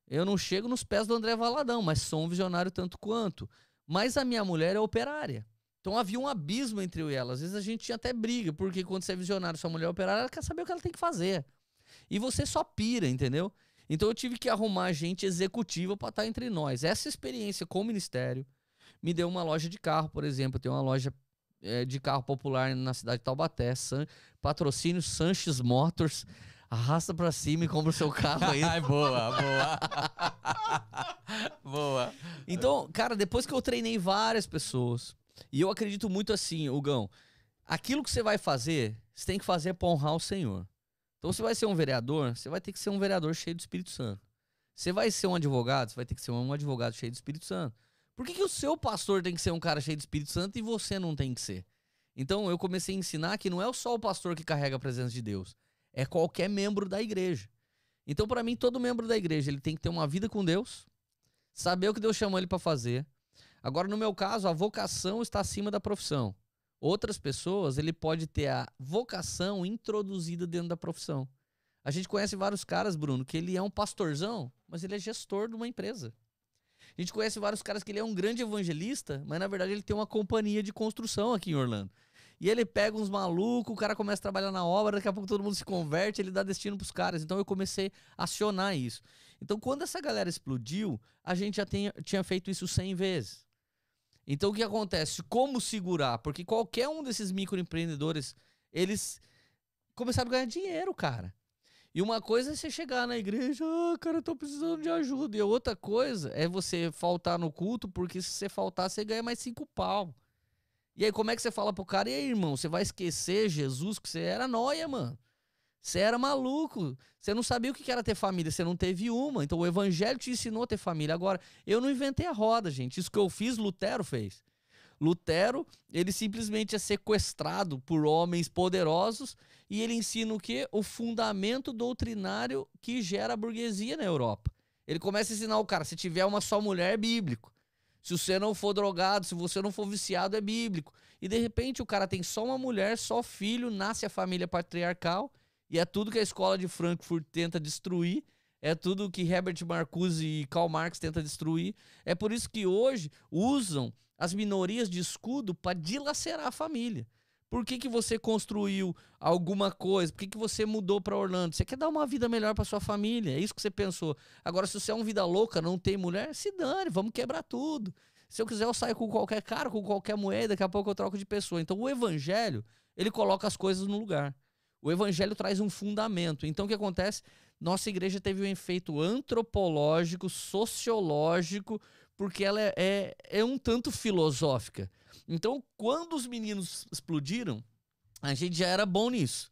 eu não chego nos pés do André Valadão, mas sou um visionário tanto quanto. Mas a minha mulher é operária. Então havia um abismo entre eu e ela. Às vezes a gente tinha até briga, porque quando você é visionário, sua mulher é operária, ela quer saber o que ela tem que fazer. E você só pira, entendeu? Então eu tive que arrumar gente executiva para estar tá entre nós. Essa experiência com o ministério me deu uma loja de carro, por exemplo. Tenho uma loja é, de carro popular na cidade de Taubaté, San, patrocínio Sanches Motors. Arrasta pra cima e compra o seu carro aí. Ai, boa, boa. boa. Então, cara, depois que eu treinei várias pessoas, e eu acredito muito assim, Hugão, aquilo que você vai fazer, você tem que fazer pra honrar o Senhor. Então, você vai ser um vereador, você vai ter que ser um vereador cheio do Espírito Santo. Você vai ser um advogado, você vai ter que ser um advogado cheio do Espírito Santo. Por que, que o seu pastor tem que ser um cara cheio do Espírito Santo e você não tem que ser? Então eu comecei a ensinar que não é só o pastor que carrega a presença de Deus, é qualquer membro da igreja. Então para mim todo membro da igreja ele tem que ter uma vida com Deus, saber o que Deus chamou ele para fazer. Agora no meu caso a vocação está acima da profissão. Outras pessoas ele pode ter a vocação introduzida dentro da profissão. A gente conhece vários caras, Bruno, que ele é um pastorzão, mas ele é gestor de uma empresa. A gente conhece vários caras que ele é um grande evangelista, mas na verdade ele tem uma companhia de construção aqui em Orlando. E ele pega uns malucos, o cara começa a trabalhar na obra, daqui a pouco todo mundo se converte, ele dá destino pros caras. Então eu comecei a acionar isso. Então quando essa galera explodiu, a gente já tinha, tinha feito isso 100 vezes. Então o que acontece? Como segurar? Porque qualquer um desses microempreendedores, eles começaram a ganhar dinheiro, cara. E uma coisa é você chegar na igreja, ah, cara, eu tô precisando de ajuda. E outra coisa é você faltar no culto, porque se você faltar, você ganha mais cinco pau. E aí, como é que você fala pro cara, e aí, irmão, você vai esquecer Jesus, que você era noia, mano. Você era maluco. Você não sabia o que era ter família, você não teve uma. Então o evangelho te ensinou a ter família. Agora, eu não inventei a roda, gente. Isso que eu fiz, Lutero fez. Lutero, ele simplesmente é sequestrado por homens poderosos e ele ensina o quê? O fundamento doutrinário que gera a burguesia na Europa. Ele começa a ensinar o cara, se tiver uma só mulher é bíblico. Se você não for drogado, se você não for viciado é bíblico. E de repente o cara tem só uma mulher, só filho, nasce a família patriarcal e é tudo que a escola de Frankfurt tenta destruir. É tudo que Herbert Marcuse e Karl Marx tenta destruir. É por isso que hoje usam as minorias de escudo para dilacerar a família. Por que, que você construiu alguma coisa? Por que, que você mudou para Orlando? Você quer dar uma vida melhor para sua família? É isso que você pensou. Agora, se você é uma vida louca, não tem mulher, se dane, vamos quebrar tudo. Se eu quiser, eu saio com qualquer cara, com qualquer mulher, daqui a pouco eu troco de pessoa. Então, o evangelho, ele coloca as coisas no lugar. O evangelho traz um fundamento. Então, o que acontece? Nossa igreja teve um efeito antropológico, sociológico, porque ela é, é, é um tanto filosófica. Então, quando os meninos explodiram, a gente já era bom nisso.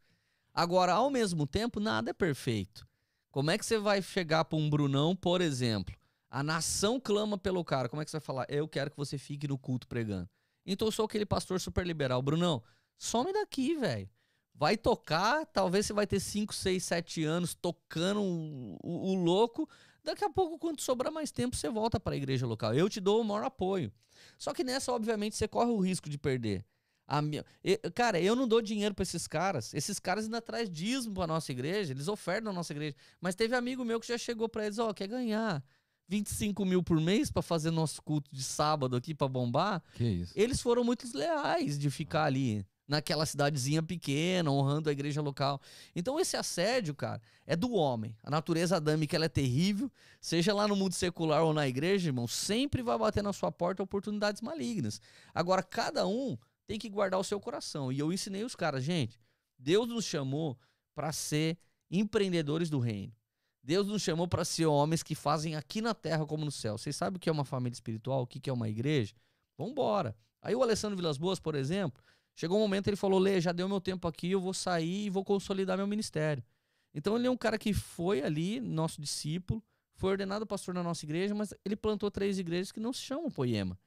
Agora, ao mesmo tempo, nada é perfeito. Como é que você vai chegar para um Brunão, por exemplo? A nação clama pelo cara. Como é que você vai falar? Eu quero que você fique no culto pregando. Então eu sou aquele pastor super liberal. Brunão, some daqui, velho. Vai tocar, talvez você vai ter 5, 6, 7 anos tocando o, o, o louco, Daqui a pouco, quando sobrar mais tempo, você volta para a igreja local. Eu te dou o maior apoio. Só que nessa, obviamente, você corre o risco de perder. A minha... Cara, eu não dou dinheiro para esses caras. Esses caras ainda traz dízimo para nossa igreja, eles ofertam na nossa igreja. Mas teve amigo meu que já chegou para eles: Ó, oh, quer ganhar 25 mil por mês para fazer nosso culto de sábado aqui para bombar? Que isso. Eles foram muito leais de ficar ali naquela cidadezinha pequena, honrando a igreja local. Então esse assédio, cara, é do homem. A natureza adâmica ela é terrível, seja lá no mundo secular ou na igreja, irmão, sempre vai bater na sua porta oportunidades malignas. Agora cada um tem que guardar o seu coração. E eu ensinei os caras, gente, Deus nos chamou para ser empreendedores do reino. Deus nos chamou para ser homens que fazem aqui na terra como no céu. Vocês sabem o que é uma família espiritual? O que é uma igreja? Vambora. Aí o Alessandro Vilas Boas, por exemplo, Chegou um momento ele falou: Lê, já deu meu tempo aqui, eu vou sair e vou consolidar meu ministério. Então ele é um cara que foi ali, nosso discípulo, foi ordenado pastor na nossa igreja, mas ele plantou três igrejas que não se chamam Poema.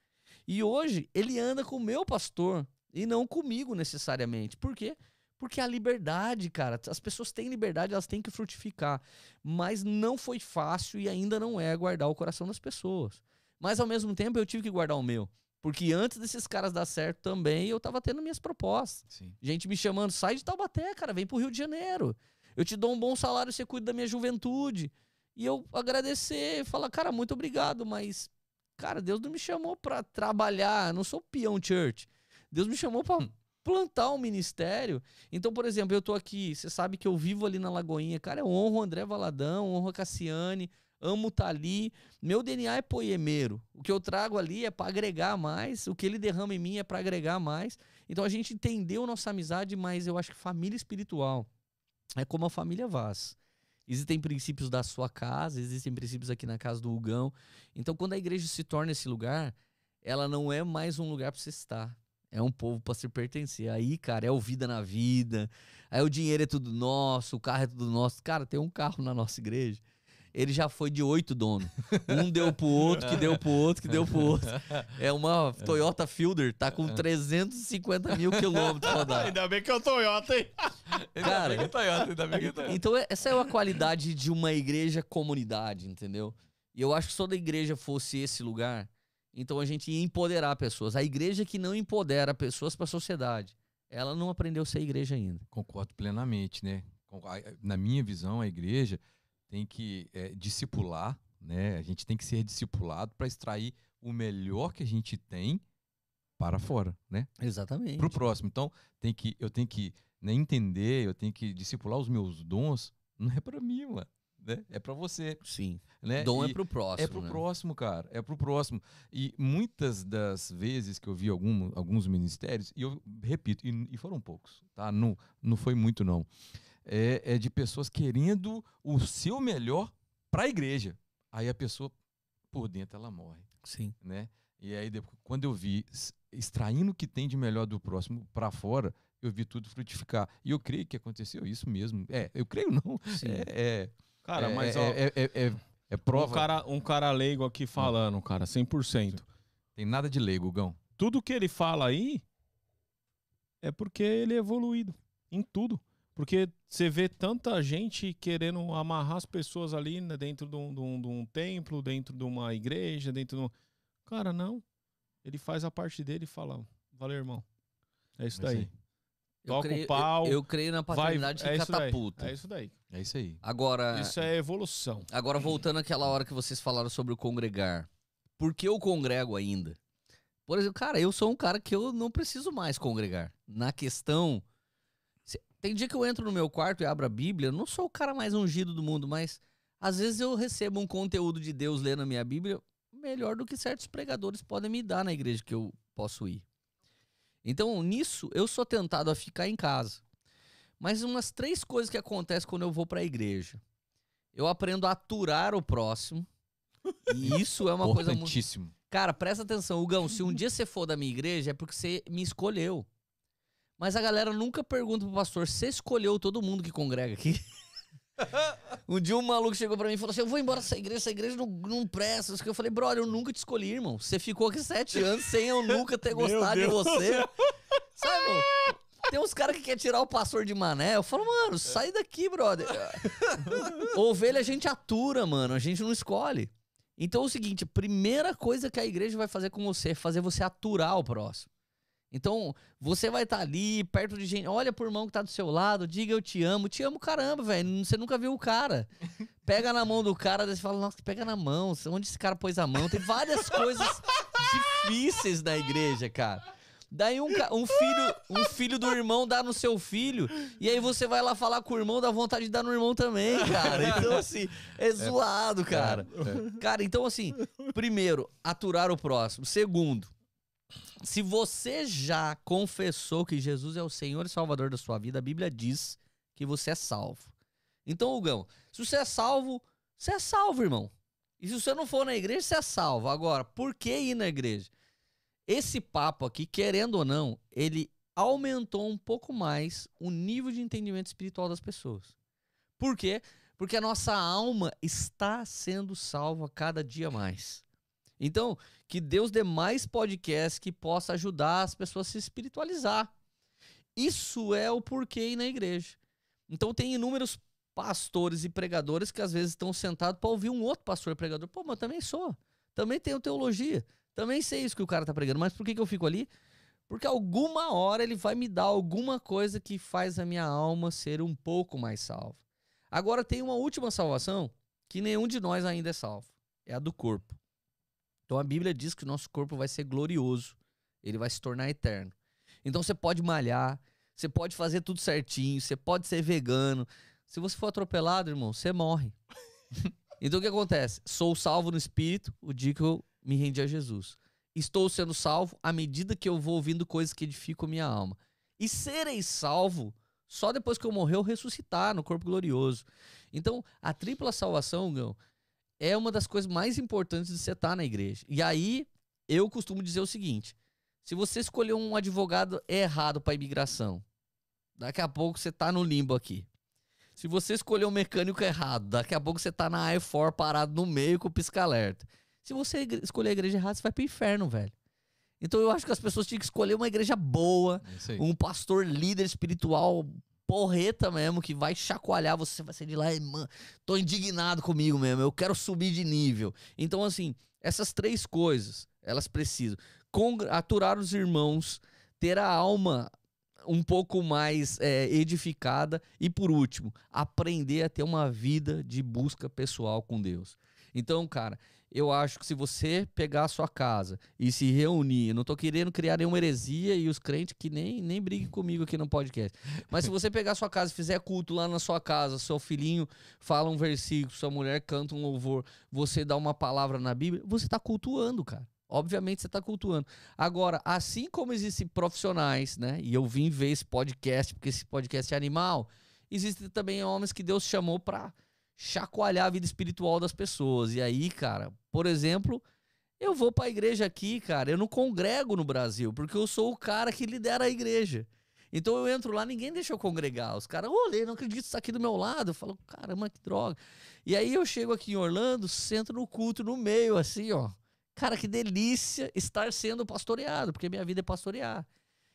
E hoje ele anda com o meu pastor e não comigo necessariamente. Por quê? Porque a liberdade, cara, as pessoas têm liberdade, elas têm que frutificar. Mas não foi fácil e ainda não é guardar o coração das pessoas. Mas ao mesmo tempo eu tive que guardar o meu. Porque antes desses caras dar certo também, eu tava tendo minhas propostas. Sim. Gente me chamando, sai de Taubaté, cara, vem pro Rio de Janeiro. Eu te dou um bom salário, você cuida da minha juventude. E eu agradecer, falar, cara, muito obrigado, mas, cara, Deus não me chamou para trabalhar, não sou peão church. Deus me chamou para hum. plantar um ministério. Então, por exemplo, eu tô aqui, você sabe que eu vivo ali na Lagoinha, cara, eu honro o André Valadão, honro a Cassiane, amo estar tá ali. Meu DNA é poemeiro. O que eu trago ali é para agregar mais, o que ele derrama em mim é para agregar mais. Então a gente entendeu nossa amizade, mas eu acho que família espiritual é como a família Vaz. Existem princípios da sua casa, existem princípios aqui na casa do Hugão. Então quando a igreja se torna esse lugar, ela não é mais um lugar para você estar. É um povo para se pertencer. Aí, cara, é o vida na vida. Aí o dinheiro é tudo nosso, o carro é tudo nosso. Cara, tem um carro na nossa igreja ele já foi de oito donos. Um deu pro outro, que deu pro outro, que deu pro outro. É uma Toyota Fielder, tá com 350 mil quilômetros rodados. Ainda bem que é o Toyota, hein? Cara, Ainda bem que tá Toyota, ainda bem que tá Toyota. Então, é- essa é a qualidade de uma igreja comunidade, entendeu? E eu acho que se toda igreja fosse esse lugar, então a gente ia empoderar pessoas. A igreja que não empodera pessoas para a sociedade, ela não aprendeu a ser igreja ainda. Concordo plenamente, né? Na minha visão, a igreja tem que é, discipular, né? A gente tem que ser discipulado para extrair o melhor que a gente tem para fora, né? Exatamente. Para o próximo. Então, tem que, eu tenho que né, entender, eu tenho que discipular os meus dons. Não é para mim, mano. Né? É para você, Sim. né? Dom E- é pro próximo. é pro né? próximo, cara. É pro próximo. E muitas das vezes que eu vi algum, alguns ministérios, e eu repito, e, e foram poucos, tá? Não, não foi muito, não. É, é de pessoas querendo o seu melhor para a igreja. Aí a pessoa, por dentro, ela morre, Sim. né? E aí, depois, quando eu vi extraindo o que tem de melhor do próximo para fora, eu vi tudo frutificar. E eu creio que aconteceu isso mesmo. É, eu creio não. Sim. É, é, Cara, é, mas é, ó, é, é, é- é um, prova. cara, um cara leigo aqui falando, cara, 100%. Tem nada de leigo, Gão. Tudo que ele fala aí é porque ele é evoluído em tudo. Porque você vê tanta gente querendo amarrar as pessoas ali né, dentro de um, de um- de um templo, dentro de uma igreja, dentro de um... Cara, não. Ele faz a parte dele e fala, valeu, irmão. É isso É daí. Toca creio, o pau, eu, eu creio na Vai, paternidade é que isso daí. catapulta. É isso daí. É isso aí. Agora, Isso é evolução. agora voltando àquela hora que vocês falaram sobre o congregar. Por que eu congrego ainda? Por exemplo, cara, eu sou um cara que eu não preciso mais congregar. Na questão. Tem dia que eu entro no meu quarto e abro a Bíblia, eu não sou o cara mais ungido do mundo, mas às vezes eu recebo um conteúdo de Deus lendo a minha Bíblia melhor do que certos pregadores podem me dar na igreja que eu posso ir. Então, nisso, eu sou tentado a ficar em casa. Mas umas três coisas que acontecem quando eu vou para a igreja. Eu aprendo a aturar o próximo. E isso é uma coisa muito. Cara, presta atenção, Hugão. Se um dia você for da minha igreja, é porque você me escolheu. Mas a galera nunca pergunta pro pastor: você escolheu todo mundo que congrega aqui? um dia um maluco chegou pra mim e falou assim: Eu vou embora dessa igreja, essa igreja não, não presta. Isso que Eu falei, brother, eu nunca te escolhi, irmão. Você ficou aqui sete anos sem eu nunca ter gostado de você. Sabe, irmão? Tem uns caras que querem tirar o pastor de mané. Eu falo, mano, sai daqui, brother. Ovelha a gente atura, mano. A gente não escolhe. Então é o seguinte: primeira coisa que a igreja vai fazer com você é fazer você aturar o próximo. Então, você vai estar ali, perto de gente. Olha pro irmão que tá do seu lado, diga eu te amo. Te amo, caramba, velho. Você nunca viu o cara. Pega na mão do cara, daí você fala, nossa, pega na mão. Onde esse cara pôs a mão? Tem várias coisas difíceis na igreja, cara. Daí um, um filho, um filho do irmão dá no seu filho, e aí você vai lá falar com o irmão, dá vontade de dar no irmão também, cara. Então, assim, é zoado, cara. É. Cara, então assim, primeiro, aturar o próximo. Segundo, se você já confessou que Jesus é o Senhor e Salvador da sua vida, a Bíblia diz que você é salvo. Então, Hugão, se você é salvo, você é salvo, irmão. E se você não for na igreja, você é salvo. Agora, por que ir na igreja? Esse papo aqui, querendo ou não, ele aumentou um pouco mais o nível de entendimento espiritual das pessoas. Por quê? Porque a nossa alma está sendo salva cada dia mais. Então, que Deus dê mais podcasts que possa ajudar as pessoas a se espiritualizar. Isso é o porquê ir na igreja. Então, tem inúmeros pastores e pregadores que às vezes estão sentados para ouvir um outro pastor e pregador. Pô, mas também sou. Também tenho teologia. Também sei isso que o cara tá pregando. Mas por que, que eu fico ali? Porque alguma hora ele vai me dar alguma coisa que faz a minha alma ser um pouco mais salva. Agora tem uma última salvação que nenhum de nós ainda é salvo. É a do corpo. Então a Bíblia diz que o nosso corpo vai ser glorioso. Ele vai se tornar eterno. Então você pode malhar, você pode fazer tudo certinho, você pode ser vegano. Se você for atropelado, irmão, você morre. então o que acontece? Sou salvo no espírito o dia que eu me rendi a Jesus. Estou sendo salvo à medida que eu vou ouvindo coisas que edificam minha alma. E serei salvo só depois que eu morrer ou ressuscitar no corpo glorioso. Então, a tripla salvação, Gão, é uma das coisas mais importantes de você estar na igreja. E aí, eu costumo dizer o seguinte: se você escolher um advogado errado para imigração, daqui a pouco você tá no limbo aqui. Se você escolher o mecânico errado, daqui a pouco você tá na I4 parado no meio com o pisca-alerta. Se você escolher a igreja errada, você vai pro inferno, velho. Então eu acho que as pessoas tinham que escolher uma igreja boa, É um pastor líder espiritual porreta mesmo, que vai chacoalhar você, vai sair de lá mano, tô indignado comigo mesmo, eu quero subir de nível. Então, assim, essas três coisas, elas precisam congratular os irmãos, ter a alma um pouco mais é, edificada e, por último, aprender a ter uma vida de busca pessoal com Deus. Então, cara, eu acho que se você pegar a sua casa e se reunir, eu não tô querendo criar nenhuma heresia e os crentes que nem, nem briguem comigo aqui no podcast. Mas se você pegar a sua casa e fizer culto lá na sua casa, seu filhinho fala um versículo, sua mulher canta um louvor, você dá uma palavra na Bíblia, você tá cultuando, cara. Obviamente você tá cultuando. Agora, assim como existem profissionais, né? E eu vim ver esse podcast, porque esse podcast é animal, existem também homens que Deus chamou pra chacoalhar a vida espiritual das pessoas. E aí, cara, por exemplo, eu vou pra igreja aqui, cara, eu não congrego no Brasil, porque eu sou o cara que lidera a igreja. Então eu entro lá, ninguém deixa eu congregar. Os caras, olha, não acredito que está aqui do meu lado. Eu falo, caramba, que droga. E aí eu chego aqui em Orlando, sento no culto no meio, assim, ó. Cara, que delícia estar sendo pastoreado, porque minha vida é pastorear.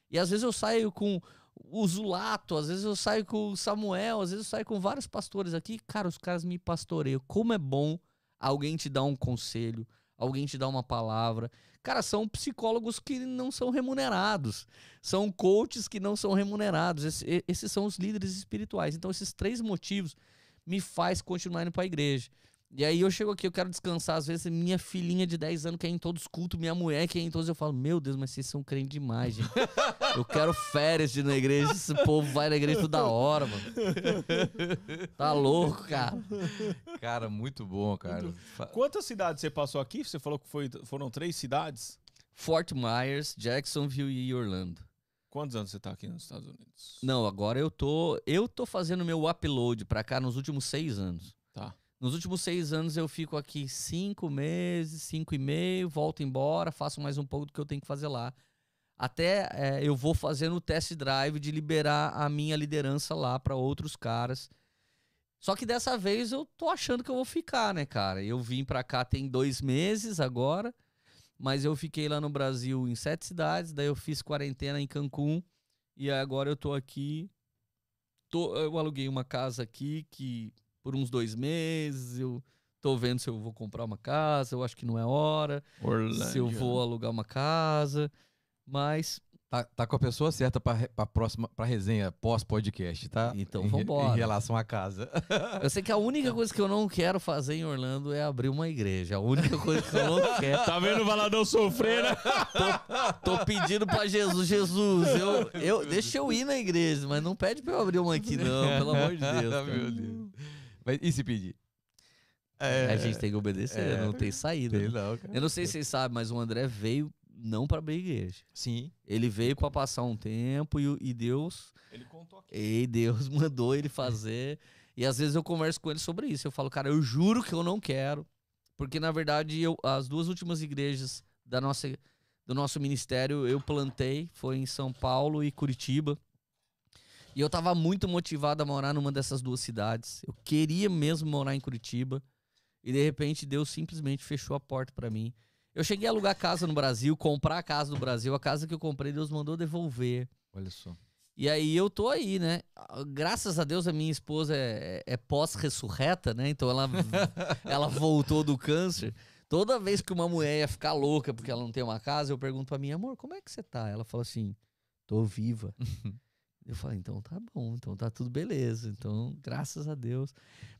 E às vezes eu saio com o Zulato, às vezes eu saio com o Samuel, às vezes eu saio com vários pastores aqui. Cara, os caras me pastoreiam. Como é bom alguém te dar um conselho, alguém te dar uma palavra. Cara, são psicólogos que não são remunerados. São coaches que não são remunerados. Esse- esses são os líderes espirituais. Então, esses três motivos me faz continuar indo pra igreja. E aí eu chego aqui, eu quero descansar. Às vezes, minha filhinha de 10 anos quer ir em todos os cultos, minha mulher quer ir em todos. Eu falo, meu Deus, mas vocês são crentes demais, gente. Eu quero férias de ir na igreja. Esse povo vai na igreja toda hora, mano. Tá louco, cara. Cara, muito bom, cara. Quantas cidades você passou aqui? Você falou que foi- foram três cidades? Fort Myers, Jacksonville e Orlando. Quantos anos você tá aqui nos Estados Unidos? Não, agora eu tô. Eu tô fazendo meu upload pra cá nos últimos seis anos. Tá. Nos últimos seis anos eu fico aqui cinco meses, cinco e meio, volto embora, faço mais um pouco do que eu tenho que fazer lá. Até é, eu vou fazendo o test drive de liberar a minha liderança lá pra outros caras. Só que dessa vez eu tô achando que eu vou ficar, né, cara? Eu vim pra cá tem dois meses agora, mas eu fiquei lá no Brasil em sete cidades, daí eu fiz quarentena em Cancún e agora eu tô aqui. Tô- eu aluguei uma casa aqui que por uns dois meses eu tô vendo se eu vou comprar uma casa, eu acho que não é hora, se eu vou alugar uma casa, mas Tá, tá com a pessoa certa pra próxima pra resenha pós-podcast, tá? Então, Em re- vambora. Em relação à casa. eu sei que a única coisa que eu não quero fazer em Orlando é abrir uma igreja. A única coisa que eu não quero. Tá vendo o Valadão sofrer, né? Tô pedindo pra Jesus, Jesus, eu, eu, deixa eu ir na igreja, mas não pede pra eu abrir uma aqui não, pelo amor de Deus. cara. Meu Deus. Mas e se pedir? A gente tem que obedecer, é. não tem saída. Tem né? não, cara. Eu não sei se vocês sabem, mas o André veio não pra abrir igreja. Sim. Ele veio pra passar um tempo e, o- e Deus, Ele contou aqui. e Deus mandou ele fazer. E às vezes eu converso com ele sobre isso. Eu falo, cara, eu juro que eu não quero, porque na verdade eu, as duas últimas igrejas da nossa, do nosso ministério eu plantei, foi em São Paulo e Curitiba. E eu tava muito motivado a morar numa dessas duas cidades. Eu queria mesmo morar em Curitiba. E de repente Deus simplesmente fechou a porta pra mim. Eu cheguei a alugar casa no Brasil, comprar a casa no Brasil. A casa que eu comprei, Deus mandou devolver. Olha só. E aí eu tô aí, né? Graças a Deus a minha esposa é, é pós-ressurreta, né? Então ela, ela voltou do câncer. Toda vez que uma mulher ia ficar louca porque ela não tem uma casa, eu pergunto pra mim, amor, como é que você tá? Ela fala assim, tô viva. eu falo, então tá bom, então tá tudo beleza. Então, graças a Deus.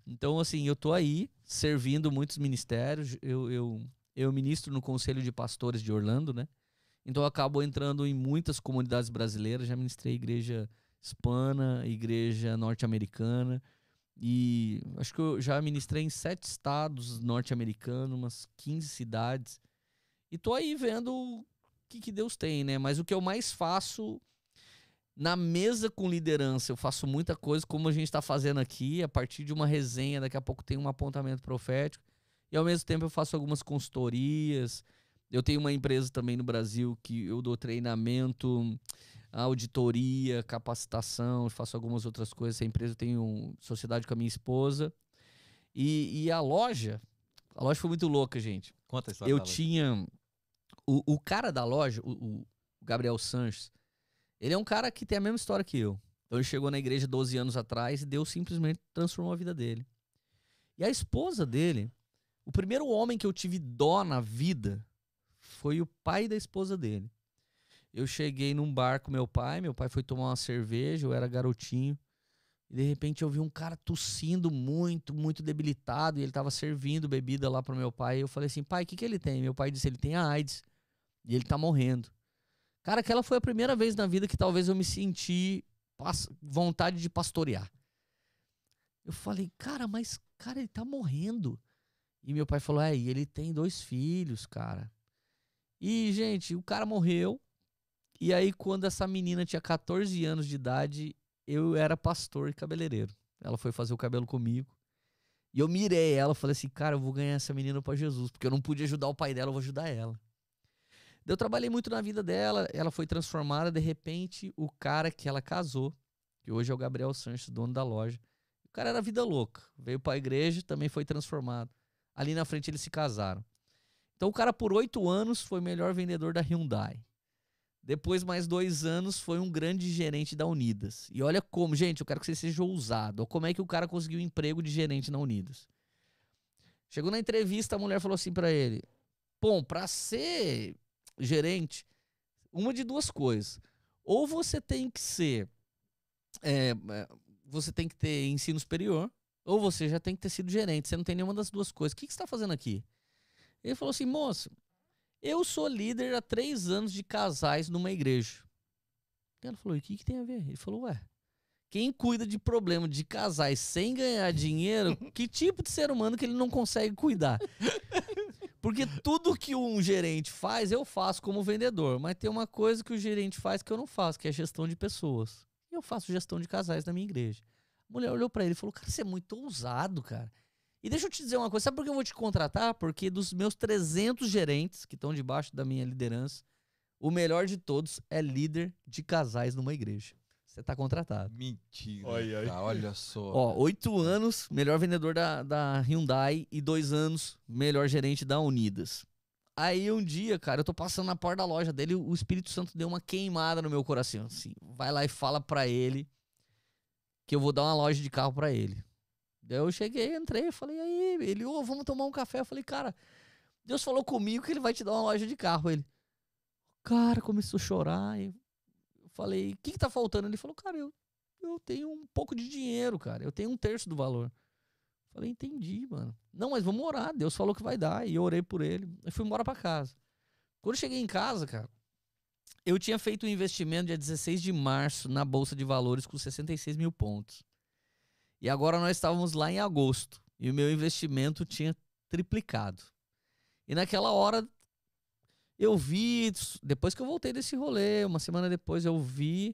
Então, assim, eu tô aí servindo muitos ministérios. Eu, eu, eu ministro no Conselho de Pastores de Orlando, né? Então eu acabo entrando em muitas comunidades brasileiras, já ministrei igreja hispana, igreja norte-americana e acho que eu já ministrei em sete estados norte-americanos, umas 15 cidades. E tô aí vendo o que, que Deus tem, né? Mas o que eu mais faço na mesa com liderança, eu faço muita coisa como a gente está fazendo aqui, a partir de uma resenha, daqui a pouco tem um apontamento profético. E ao mesmo tempo eu faço algumas consultorias, eu tenho uma empresa também no Brasil que eu dou treinamento auditoria, capacitação, faço algumas outras coisas. Essa empresa eu tenho sociedade com a minha esposa. E, e a loja, a loja foi muito louca, gente. Conta a história. Eu tinha. O, o cara da loja, o, o Gabriel Sanches, ele é um cara que tem a mesma história que eu. Então ele chegou na igreja 12 anos atrás e Deus simplesmente transformou a vida dele. E a esposa dele, o primeiro homem que eu tive dó na vida foi o pai da esposa dele. Eu cheguei num bar com meu pai, meu pai foi tomar uma cerveja, eu era garotinho. E de repente eu vi um cara tossindo muito, muito debilitado, e ele tava servindo bebida lá pro meu pai. E eu falei assim: pai, o que, que ele tem? Meu pai disse: ele tem AIDS. E ele tá morrendo. Cara, aquela foi a primeira vez na vida que talvez eu me senti vontade de pastorear. Eu falei, cara, mas, cara, ele tá morrendo. E meu pai falou: é, e ele tem dois filhos, cara. E, gente, o cara morreu. E aí, quando essa menina tinha 14 anos de idade, eu era pastor e cabeleireiro. Ela foi fazer o cabelo comigo. E eu mirei ela, falei assim, cara, eu vou ganhar essa menina pra Jesus, porque eu não pude ajudar o pai dela, eu vou ajudar ela. Eu trabalhei muito na vida dela, ela foi transformada, de repente, o cara que ela casou, que hoje é o Gabriel Sanches, dono da loja, o cara era vida louca, veio pra igreja, também foi transformado. Ali na frente eles se casaram. Então o cara por oito anos foi melhor vendedor da Hyundai. Depois, mais dois anos, foi um grande gerente da Unidas. E olha como, gente, eu quero que você seja ousado. Como é que o cara conseguiu um emprego de gerente na Unidas? Chegou na entrevista, a mulher falou assim pra ele: Bom, pra ser gerente, uma de duas coisas. Ou você tem que ser. é, é, você tem que ter ensino superior, ou você já tem que ter sido gerente. Você não tem nenhuma das duas coisas. O que, que você está fazendo aqui? Ele falou assim, moço, eu sou líder há três anos de casais numa igreja. Ela falou, e o que, que tem a ver? Ele falou, ué, quem cuida de problema de casais sem ganhar dinheiro, que tipo de ser humano que ele não consegue cuidar? Porque tudo que um gerente faz, eu faço como vendedor. Mas tem uma coisa que o gerente faz que eu não faço, que é gestão de pessoas. E eu faço gestão de casais na minha igreja. A mulher olhou pra ele e falou: Cara, você é muito ousado, cara. E deixa eu te dizer uma coisa: sabe por que eu vou te contratar? Porque dos meus 300 gerentes que estão debaixo da minha liderança, o melhor de todos é líder de casais numa igreja. Você tá contratado. Mentira. Olha cara, olha só. Ó, oito anos, melhor vendedor da, da Hyundai e dois anos, melhor gerente da Unidas. Aí um dia, cara, eu tô passando na porta da loja dele, o Espírito Santo deu uma queimada no meu coração, assim. Vai lá e fala pra ele que eu vou dar uma loja de carro pra ele. Daí eu cheguei, entrei, falei, aí, ele, ô, vamos tomar um café. Eu falei, cara, Deus falou comigo que ele vai te dar uma loja de carro. Ele, cara, começou a chorar. e Eu falei, o que que tá faltando? Ele falou, cara, eu, eu tenho um pouco de dinheiro, cara. Eu tenho um terço do valor. Falei, entendi, mano. Não, mas vamos orar. Deus falou que vai dar. E eu orei por ele. Eu fui embora pra casa. Quando eu cheguei em casa, cara, eu tinha feito um investimento dia 16 de março na Bolsa de Valores com 66 mil pontos. E agora nós estávamos lá em agosto. E o meu investimento tinha triplicado. E naquela hora eu vi, depois que eu voltei desse rolê, uma semana depois eu vi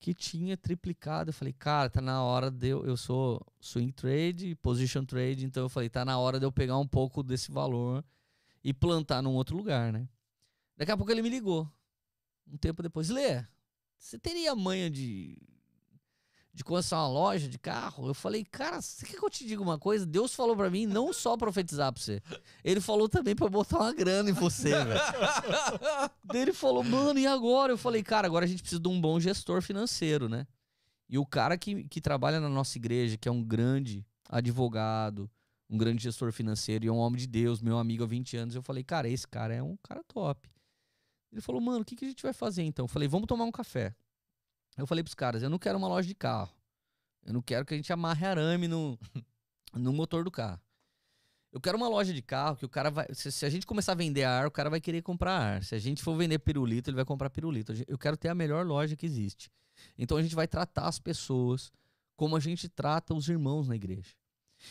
que tinha triplicado. Eu falei, cara, tá na hora de eu. Eu sou swing trade, position trade, então eu falei, tá na hora de eu pegar um pouco desse valor e plantar num outro lugar, né? Daqui a pouco ele me ligou. Um tempo depois, Lê, você teria manha de. De começar uma loja de carro? Eu falei, cara, você quer que eu te diga uma coisa? Deus falou pra mim não só profetizar pra você. Ele falou também pra eu botar uma grana em você, velho. Ele falou, mano, e agora? Eu falei, cara, agora a gente precisa de um bom gestor financeiro, né? E o cara que, que trabalha na nossa igreja, que é um grande advogado, um grande gestor financeiro e é um homem de Deus, meu amigo há 20 anos, eu falei, cara, esse cara é um cara top. Ele falou, mano, o que, que a gente vai fazer então? Eu falei, vamos tomar um café. Eu falei pros caras, eu não quero uma loja de carro. Eu não quero que a gente amarre arame no, no motor do carro. Eu quero uma loja de carro que o cara vai. Se, se a gente começar a vender ar, o cara vai querer comprar ar. Se a gente for vender pirulito, ele vai comprar pirulito. Eu quero ter a melhor loja que existe. Então a gente vai tratar as pessoas como a gente trata os irmãos na igreja.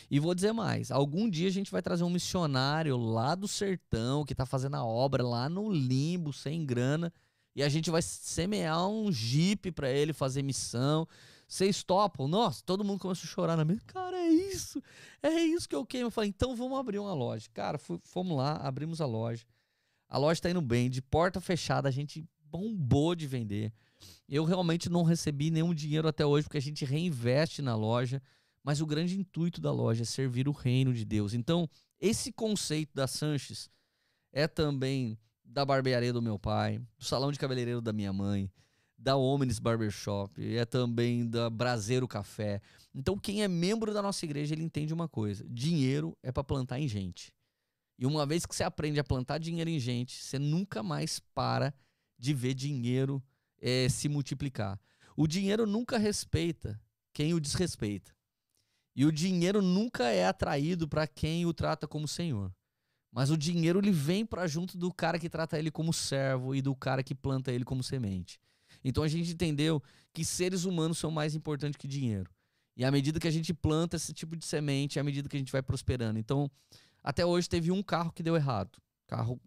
E vou dizer mais: algum dia a gente vai trazer um missionário lá do sertão que tá fazendo a obra lá no limbo, sem grana, e a gente vai semear um jipe para ele fazer missão. Vocês topam? Nossa, todo mundo começou a chorar na mesa. Cara, é isso. É isso que eu queimo. Eu falei, então vamos abrir uma loja. Cara, fomos lá, abrimos a loja. A loja tá indo bem, de porta fechada, a gente bombou de vender. Eu realmente não recebi nenhum dinheiro até hoje, porque a gente reinveste na loja, mas o grande intuito da loja é servir o reino de Deus. Então, esse conceito da Sanches é também da barbearia do meu pai, do salão de cabeleireiro da minha mãe, da Omnis Barbershop, é também da Braseiro Café. Então, quem é membro da nossa igreja, ele entende uma coisa: dinheiro é para plantar em gente. E uma vez que você aprende a plantar dinheiro em gente, você nunca mais para de ver dinheiro é, se multiplicar. O dinheiro nunca respeita quem o desrespeita. E o dinheiro nunca é atraído para quem o trata como senhor. Mas o dinheiro ele vem para junto do cara que trata ele como servo e do cara que planta ele como semente. Então a gente entendeu que seres humanos são mais importantes que dinheiro. E à medida que a gente planta esse tipo de semente, é à medida que a gente vai prosperando. Então, até hoje teve um carro que deu errado. O carro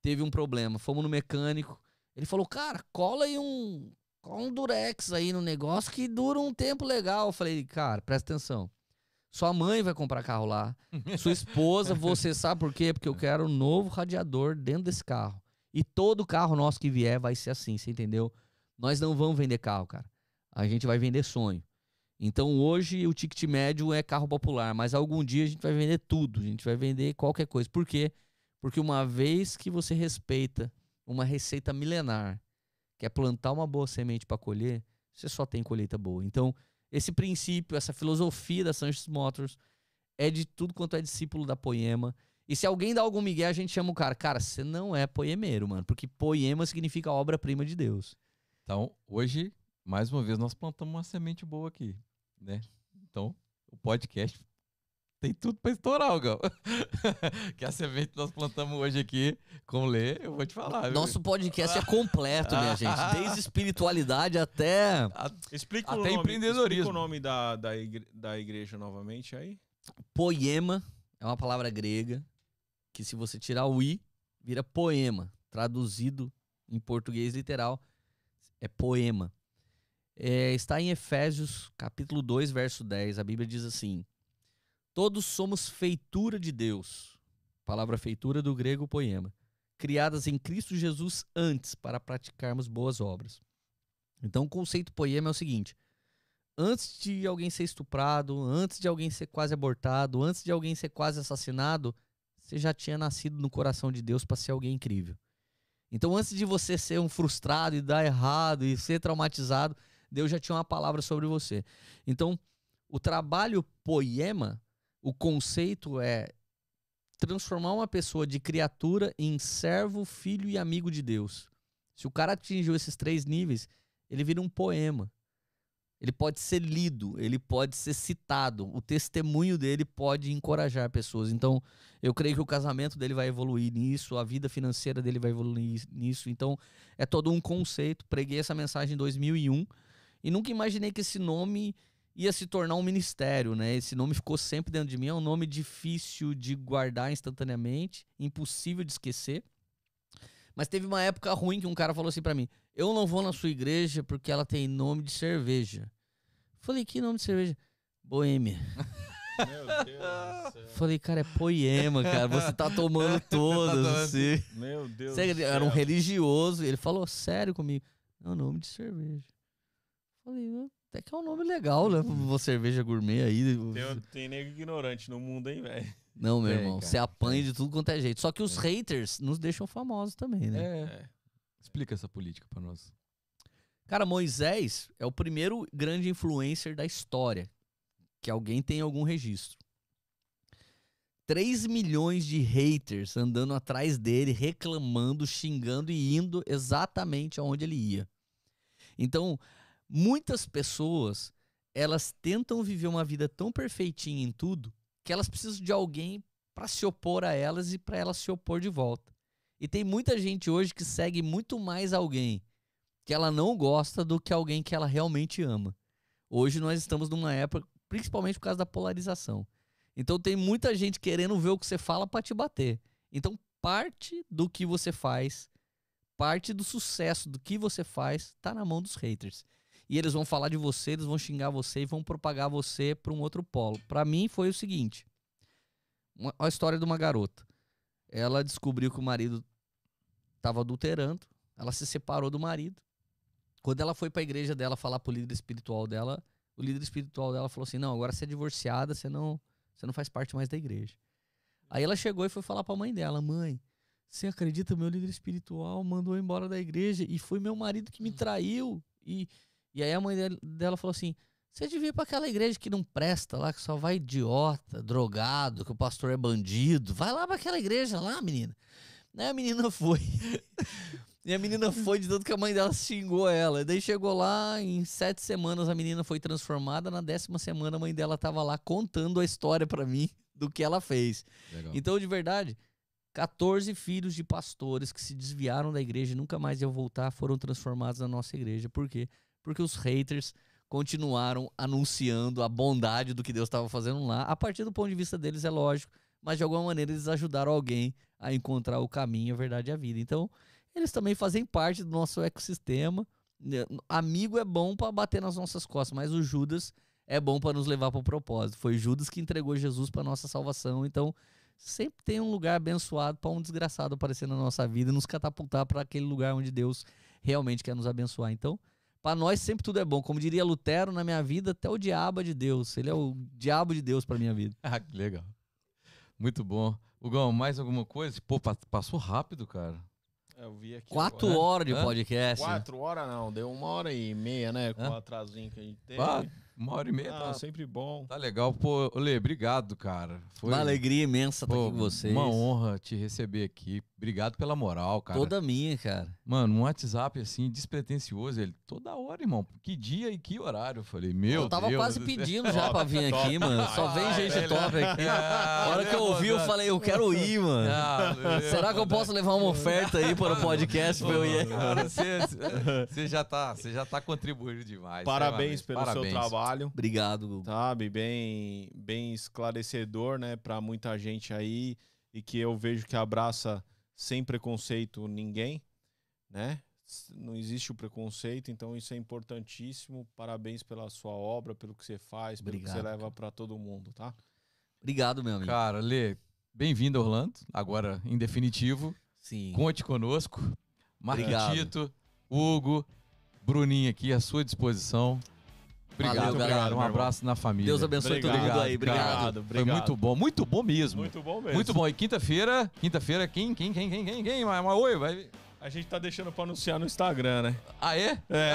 teve um problema. Fomos no mecânico. Ele falou: "Cara, cola aí um, cola um durex aí no negócio que dura um tempo legal". Eu falei: "Cara, presta atenção. Sua mãe vai comprar carro lá. Sua esposa, você sabe por quê? Porque eu quero um novo radiador dentro desse carro. E todo carro nosso que vier vai ser assim, você entendeu? Nós não vamos vender carro, cara. A gente vai vender sonho. Então hoje o ticket médio é carro popular, mas algum dia a gente vai vender tudo, a gente vai vender qualquer coisa. Por quê? Porque uma vez que você respeita uma receita milenar, que é plantar uma boa semente para colher, você só tem colheita boa. Então, esse princípio, essa filosofia da Sanchez Motors é de tudo quanto é discípulo da Poema. E se alguém dá algum migué, a gente chama o cara. Cara, você não é poemeiro, mano. Porque poema significa obra-prima de Deus. Então, hoje, mais uma vez, nós plantamos uma semente boa aqui, né? Então, o podcast tem tudo pra estourar, Gal. que a semente que nós plantamos hoje aqui com o Lê, eu vou te falar. viu? Nosso podcast é completo, minha gente. Desde espiritualidade até. Explica o Até nome, empreendedorismo. Explica o nome da, da, igre- da igreja novamente aí. Poema é uma palavra grega que, se você tirar o i, vira poema. Traduzido em português literal, é poema. É, está em Efésios, capítulo 2, verso 10. A Bíblia diz assim: Todos somos feitura de Deus. Palavra feitura do grego poema. Criadas em Cristo Jesus antes para praticarmos boas obras. Então, o conceito poema é o seguinte: antes de alguém ser estuprado, antes de alguém ser quase abortado, antes de alguém ser quase assassinado, você já tinha nascido no coração de Deus para ser alguém incrível. Então, antes de você ser um frustrado e dar errado e ser traumatizado, Deus já tinha uma palavra sobre você. Então, o trabalho poema, o conceito é transformar uma pessoa de criatura em servo, filho e amigo de Deus. Se o cara atingiu esses três níveis, ele vira um poema. Ele pode ser lido, ele pode ser citado, o testemunho dele pode encorajar pessoas. Então, eu creio que o casamento dele vai evoluir nisso, a vida financeira dele vai evoluir nisso. Então, é todo um conceito. Preguei essa mensagem em 2001 e nunca imaginei que esse nome ia se tornar um ministério, né? Esse nome ficou sempre dentro de mim, é um nome difícil de guardar instantaneamente, impossível de esquecer. Mas teve uma época ruim que um cara falou assim pra mim: "Eu não vou na sua igreja porque ela tem nome de cerveja". Falei: "Que nome de cerveja?" Boêmia. Meu Deus do céu. Falei: "Cara, é poema, cara. Você tá tomando todas, assim". Meu Deus Sério, do era um céu. religioso. Ele falou sério comigo. É o nome de cerveja. Falei, "Ah, até que é um nome legal, né? Uma cerveja gourmet aí. Tem, tem nego ignorante no mundo, hein, velho? Não, meu Tem, irmão. cara, Você apanha de tudo quanto é jeito. Só que os Tem. haters nos deixam famosos também, né? É. É. Explica essa política pra nós. Cara, Moisés é o primeiro grande influencer da história. Que alguém tem algum registro. 3 milhões de haters andando atrás dele, reclamando, xingando e indo exatamente aonde ele ia. Então, muitas pessoas, elas tentam viver uma vida tão perfeitinha em tudo que elas precisam de alguém para se opor a elas e para elas se opor de volta. E tem muita gente hoje que segue muito mais alguém que ela não gosta do que alguém que ela realmente ama. Hoje nós estamos numa época, principalmente por causa da polarização. Então tem muita gente querendo ver o que você fala para te bater. Então parte do que você faz, parte do sucesso do que você faz, tá na mão dos haters. E eles vão falar de você, eles vão xingar você e vão propagar você para um outro polo. Para mim foi o seguinte: uma, a história de uma garota. Ela descobriu que o marido estava adulterando, ela se separou do marido. Quando ela foi pra igreja dela falar pro líder espiritual dela, o líder espiritual dela falou assim: Não, agora você é divorciada, você não, você não faz parte mais da igreja. Aí ela chegou e foi falar pra mãe dela: Mãe, você acredita? Meu líder espiritual mandou eu embora da igreja e foi meu marido que me traiu. E, e aí a mãe dela- falou assim: Você devia ir pra aquela igreja que não presta lá, que só vai idiota, drogado, que o pastor é bandido. Vai lá pra aquela igreja lá, menina. Aí a menina foi. E a menina foi de tanto que a mãe dela xingou ela. E daí chegou lá, em sete semanas a menina foi transformada. Na décima semana a mãe dela tava lá contando a história pra mim do que ela fez. Legal. Então, de verdade, 14 filhos de pastores que se desviaram da igreja e nunca mais iam voltar foram transformados na nossa igreja. Por quê? Porque os haters continuaram anunciando a bondade do que Deus estava fazendo lá. A partir do ponto de vista deles, é lógico, mas de alguma maneira eles ajudaram alguém a encontrar o caminho, a verdade e a vida. Então, eles também fazem parte do nosso ecossistema. Né, Amigo é bom para bater nas nossas costas, mas o Judas é bom para nos levar para o propósito. Foi Judas que entregou Jesus para nossa salvação. Então, sempre tem um lugar abençoado para um desgraçado aparecer na nossa vida e nos catapultar para aquele lugar onde Deus realmente quer nos abençoar. Então, para nós sempre tudo é bom. Como diria Lutero na minha vida, até o diabo é de Deus. Ele é o diabo de Deus para minha vida. Ah, que legal. Muito bom. Hugão, mais alguma coisa? Pô, pa- passou rápido, cara. Eu vi aqui. Quatro agora. horas de Hã? podcast. né? Quatro horas não, deu uma hora e meia, né? Com Hã? o atrasinho que a gente teve. Ah, uma hora e meia, Ah, tá, sempre bom. tá legal. Pô, Lê, obrigado, cara. Foi Uma alegria imensa estar pô, aqui com vocês. uma honra te receber aqui. Obrigado pela moral, cara. Toda minha, cara. Mano, um WhatsApp assim, despretensioso. Ele, toda hora, irmão. Que dia e que horário? Eu falei, meu eu tava Deus quase pedindo já pra vir Top. aqui, mano. Só vem gente velho. top aqui. Ah, A hora que eu ouvi, eu falei, eu quero ir, mano. Ah, Será que eu posso levar uma oferta aí para o podcast pra eu ir? Cara, você, você já tá, você já tá contribuindo demais. Parabéns extremamente. pelo Parabéns. seu trabalho. Obrigado, Gugu. Sabe, bem, bem esclarecedor, né, para muita gente aí e que eu vejo que abraça sem preconceito ninguém, né? Não existe o preconceito, então isso é importantíssimo. Parabéns pela sua obra, pelo que você faz, pelo que Obrigado, você leva cara. para todo mundo, tá? Obrigado, meu amigo. Cara, Lê, bem-vindo a Orlando. Agora, em definitivo, Sim. conte conosco. Obrigado. Marquitito, Hugo, Bruninho aqui à sua disposição. Obrigado, Valeu, galera, Um meu abraço na família. Deus abençoe todo Obrigado, mundo aí. Obrigado. Foi obrigado. muito bom, muito bom mesmo. Muito bom mesmo. Muito bom. E quinta-feira, quinta-feira, quem, quem, quem, quem, quem, quem? Mas, mas, oi, vai. A gente tá deixando para anunciar no Instagram, né? Ah, é? É.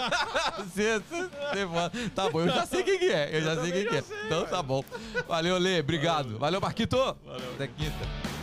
Você, você. Tá bom, eu já sei quem que é. Eu já sei quem que é. Então tá bom. Valeu, Lê. Obrigado. Valeu, Marquito. Valeu. Até quinta.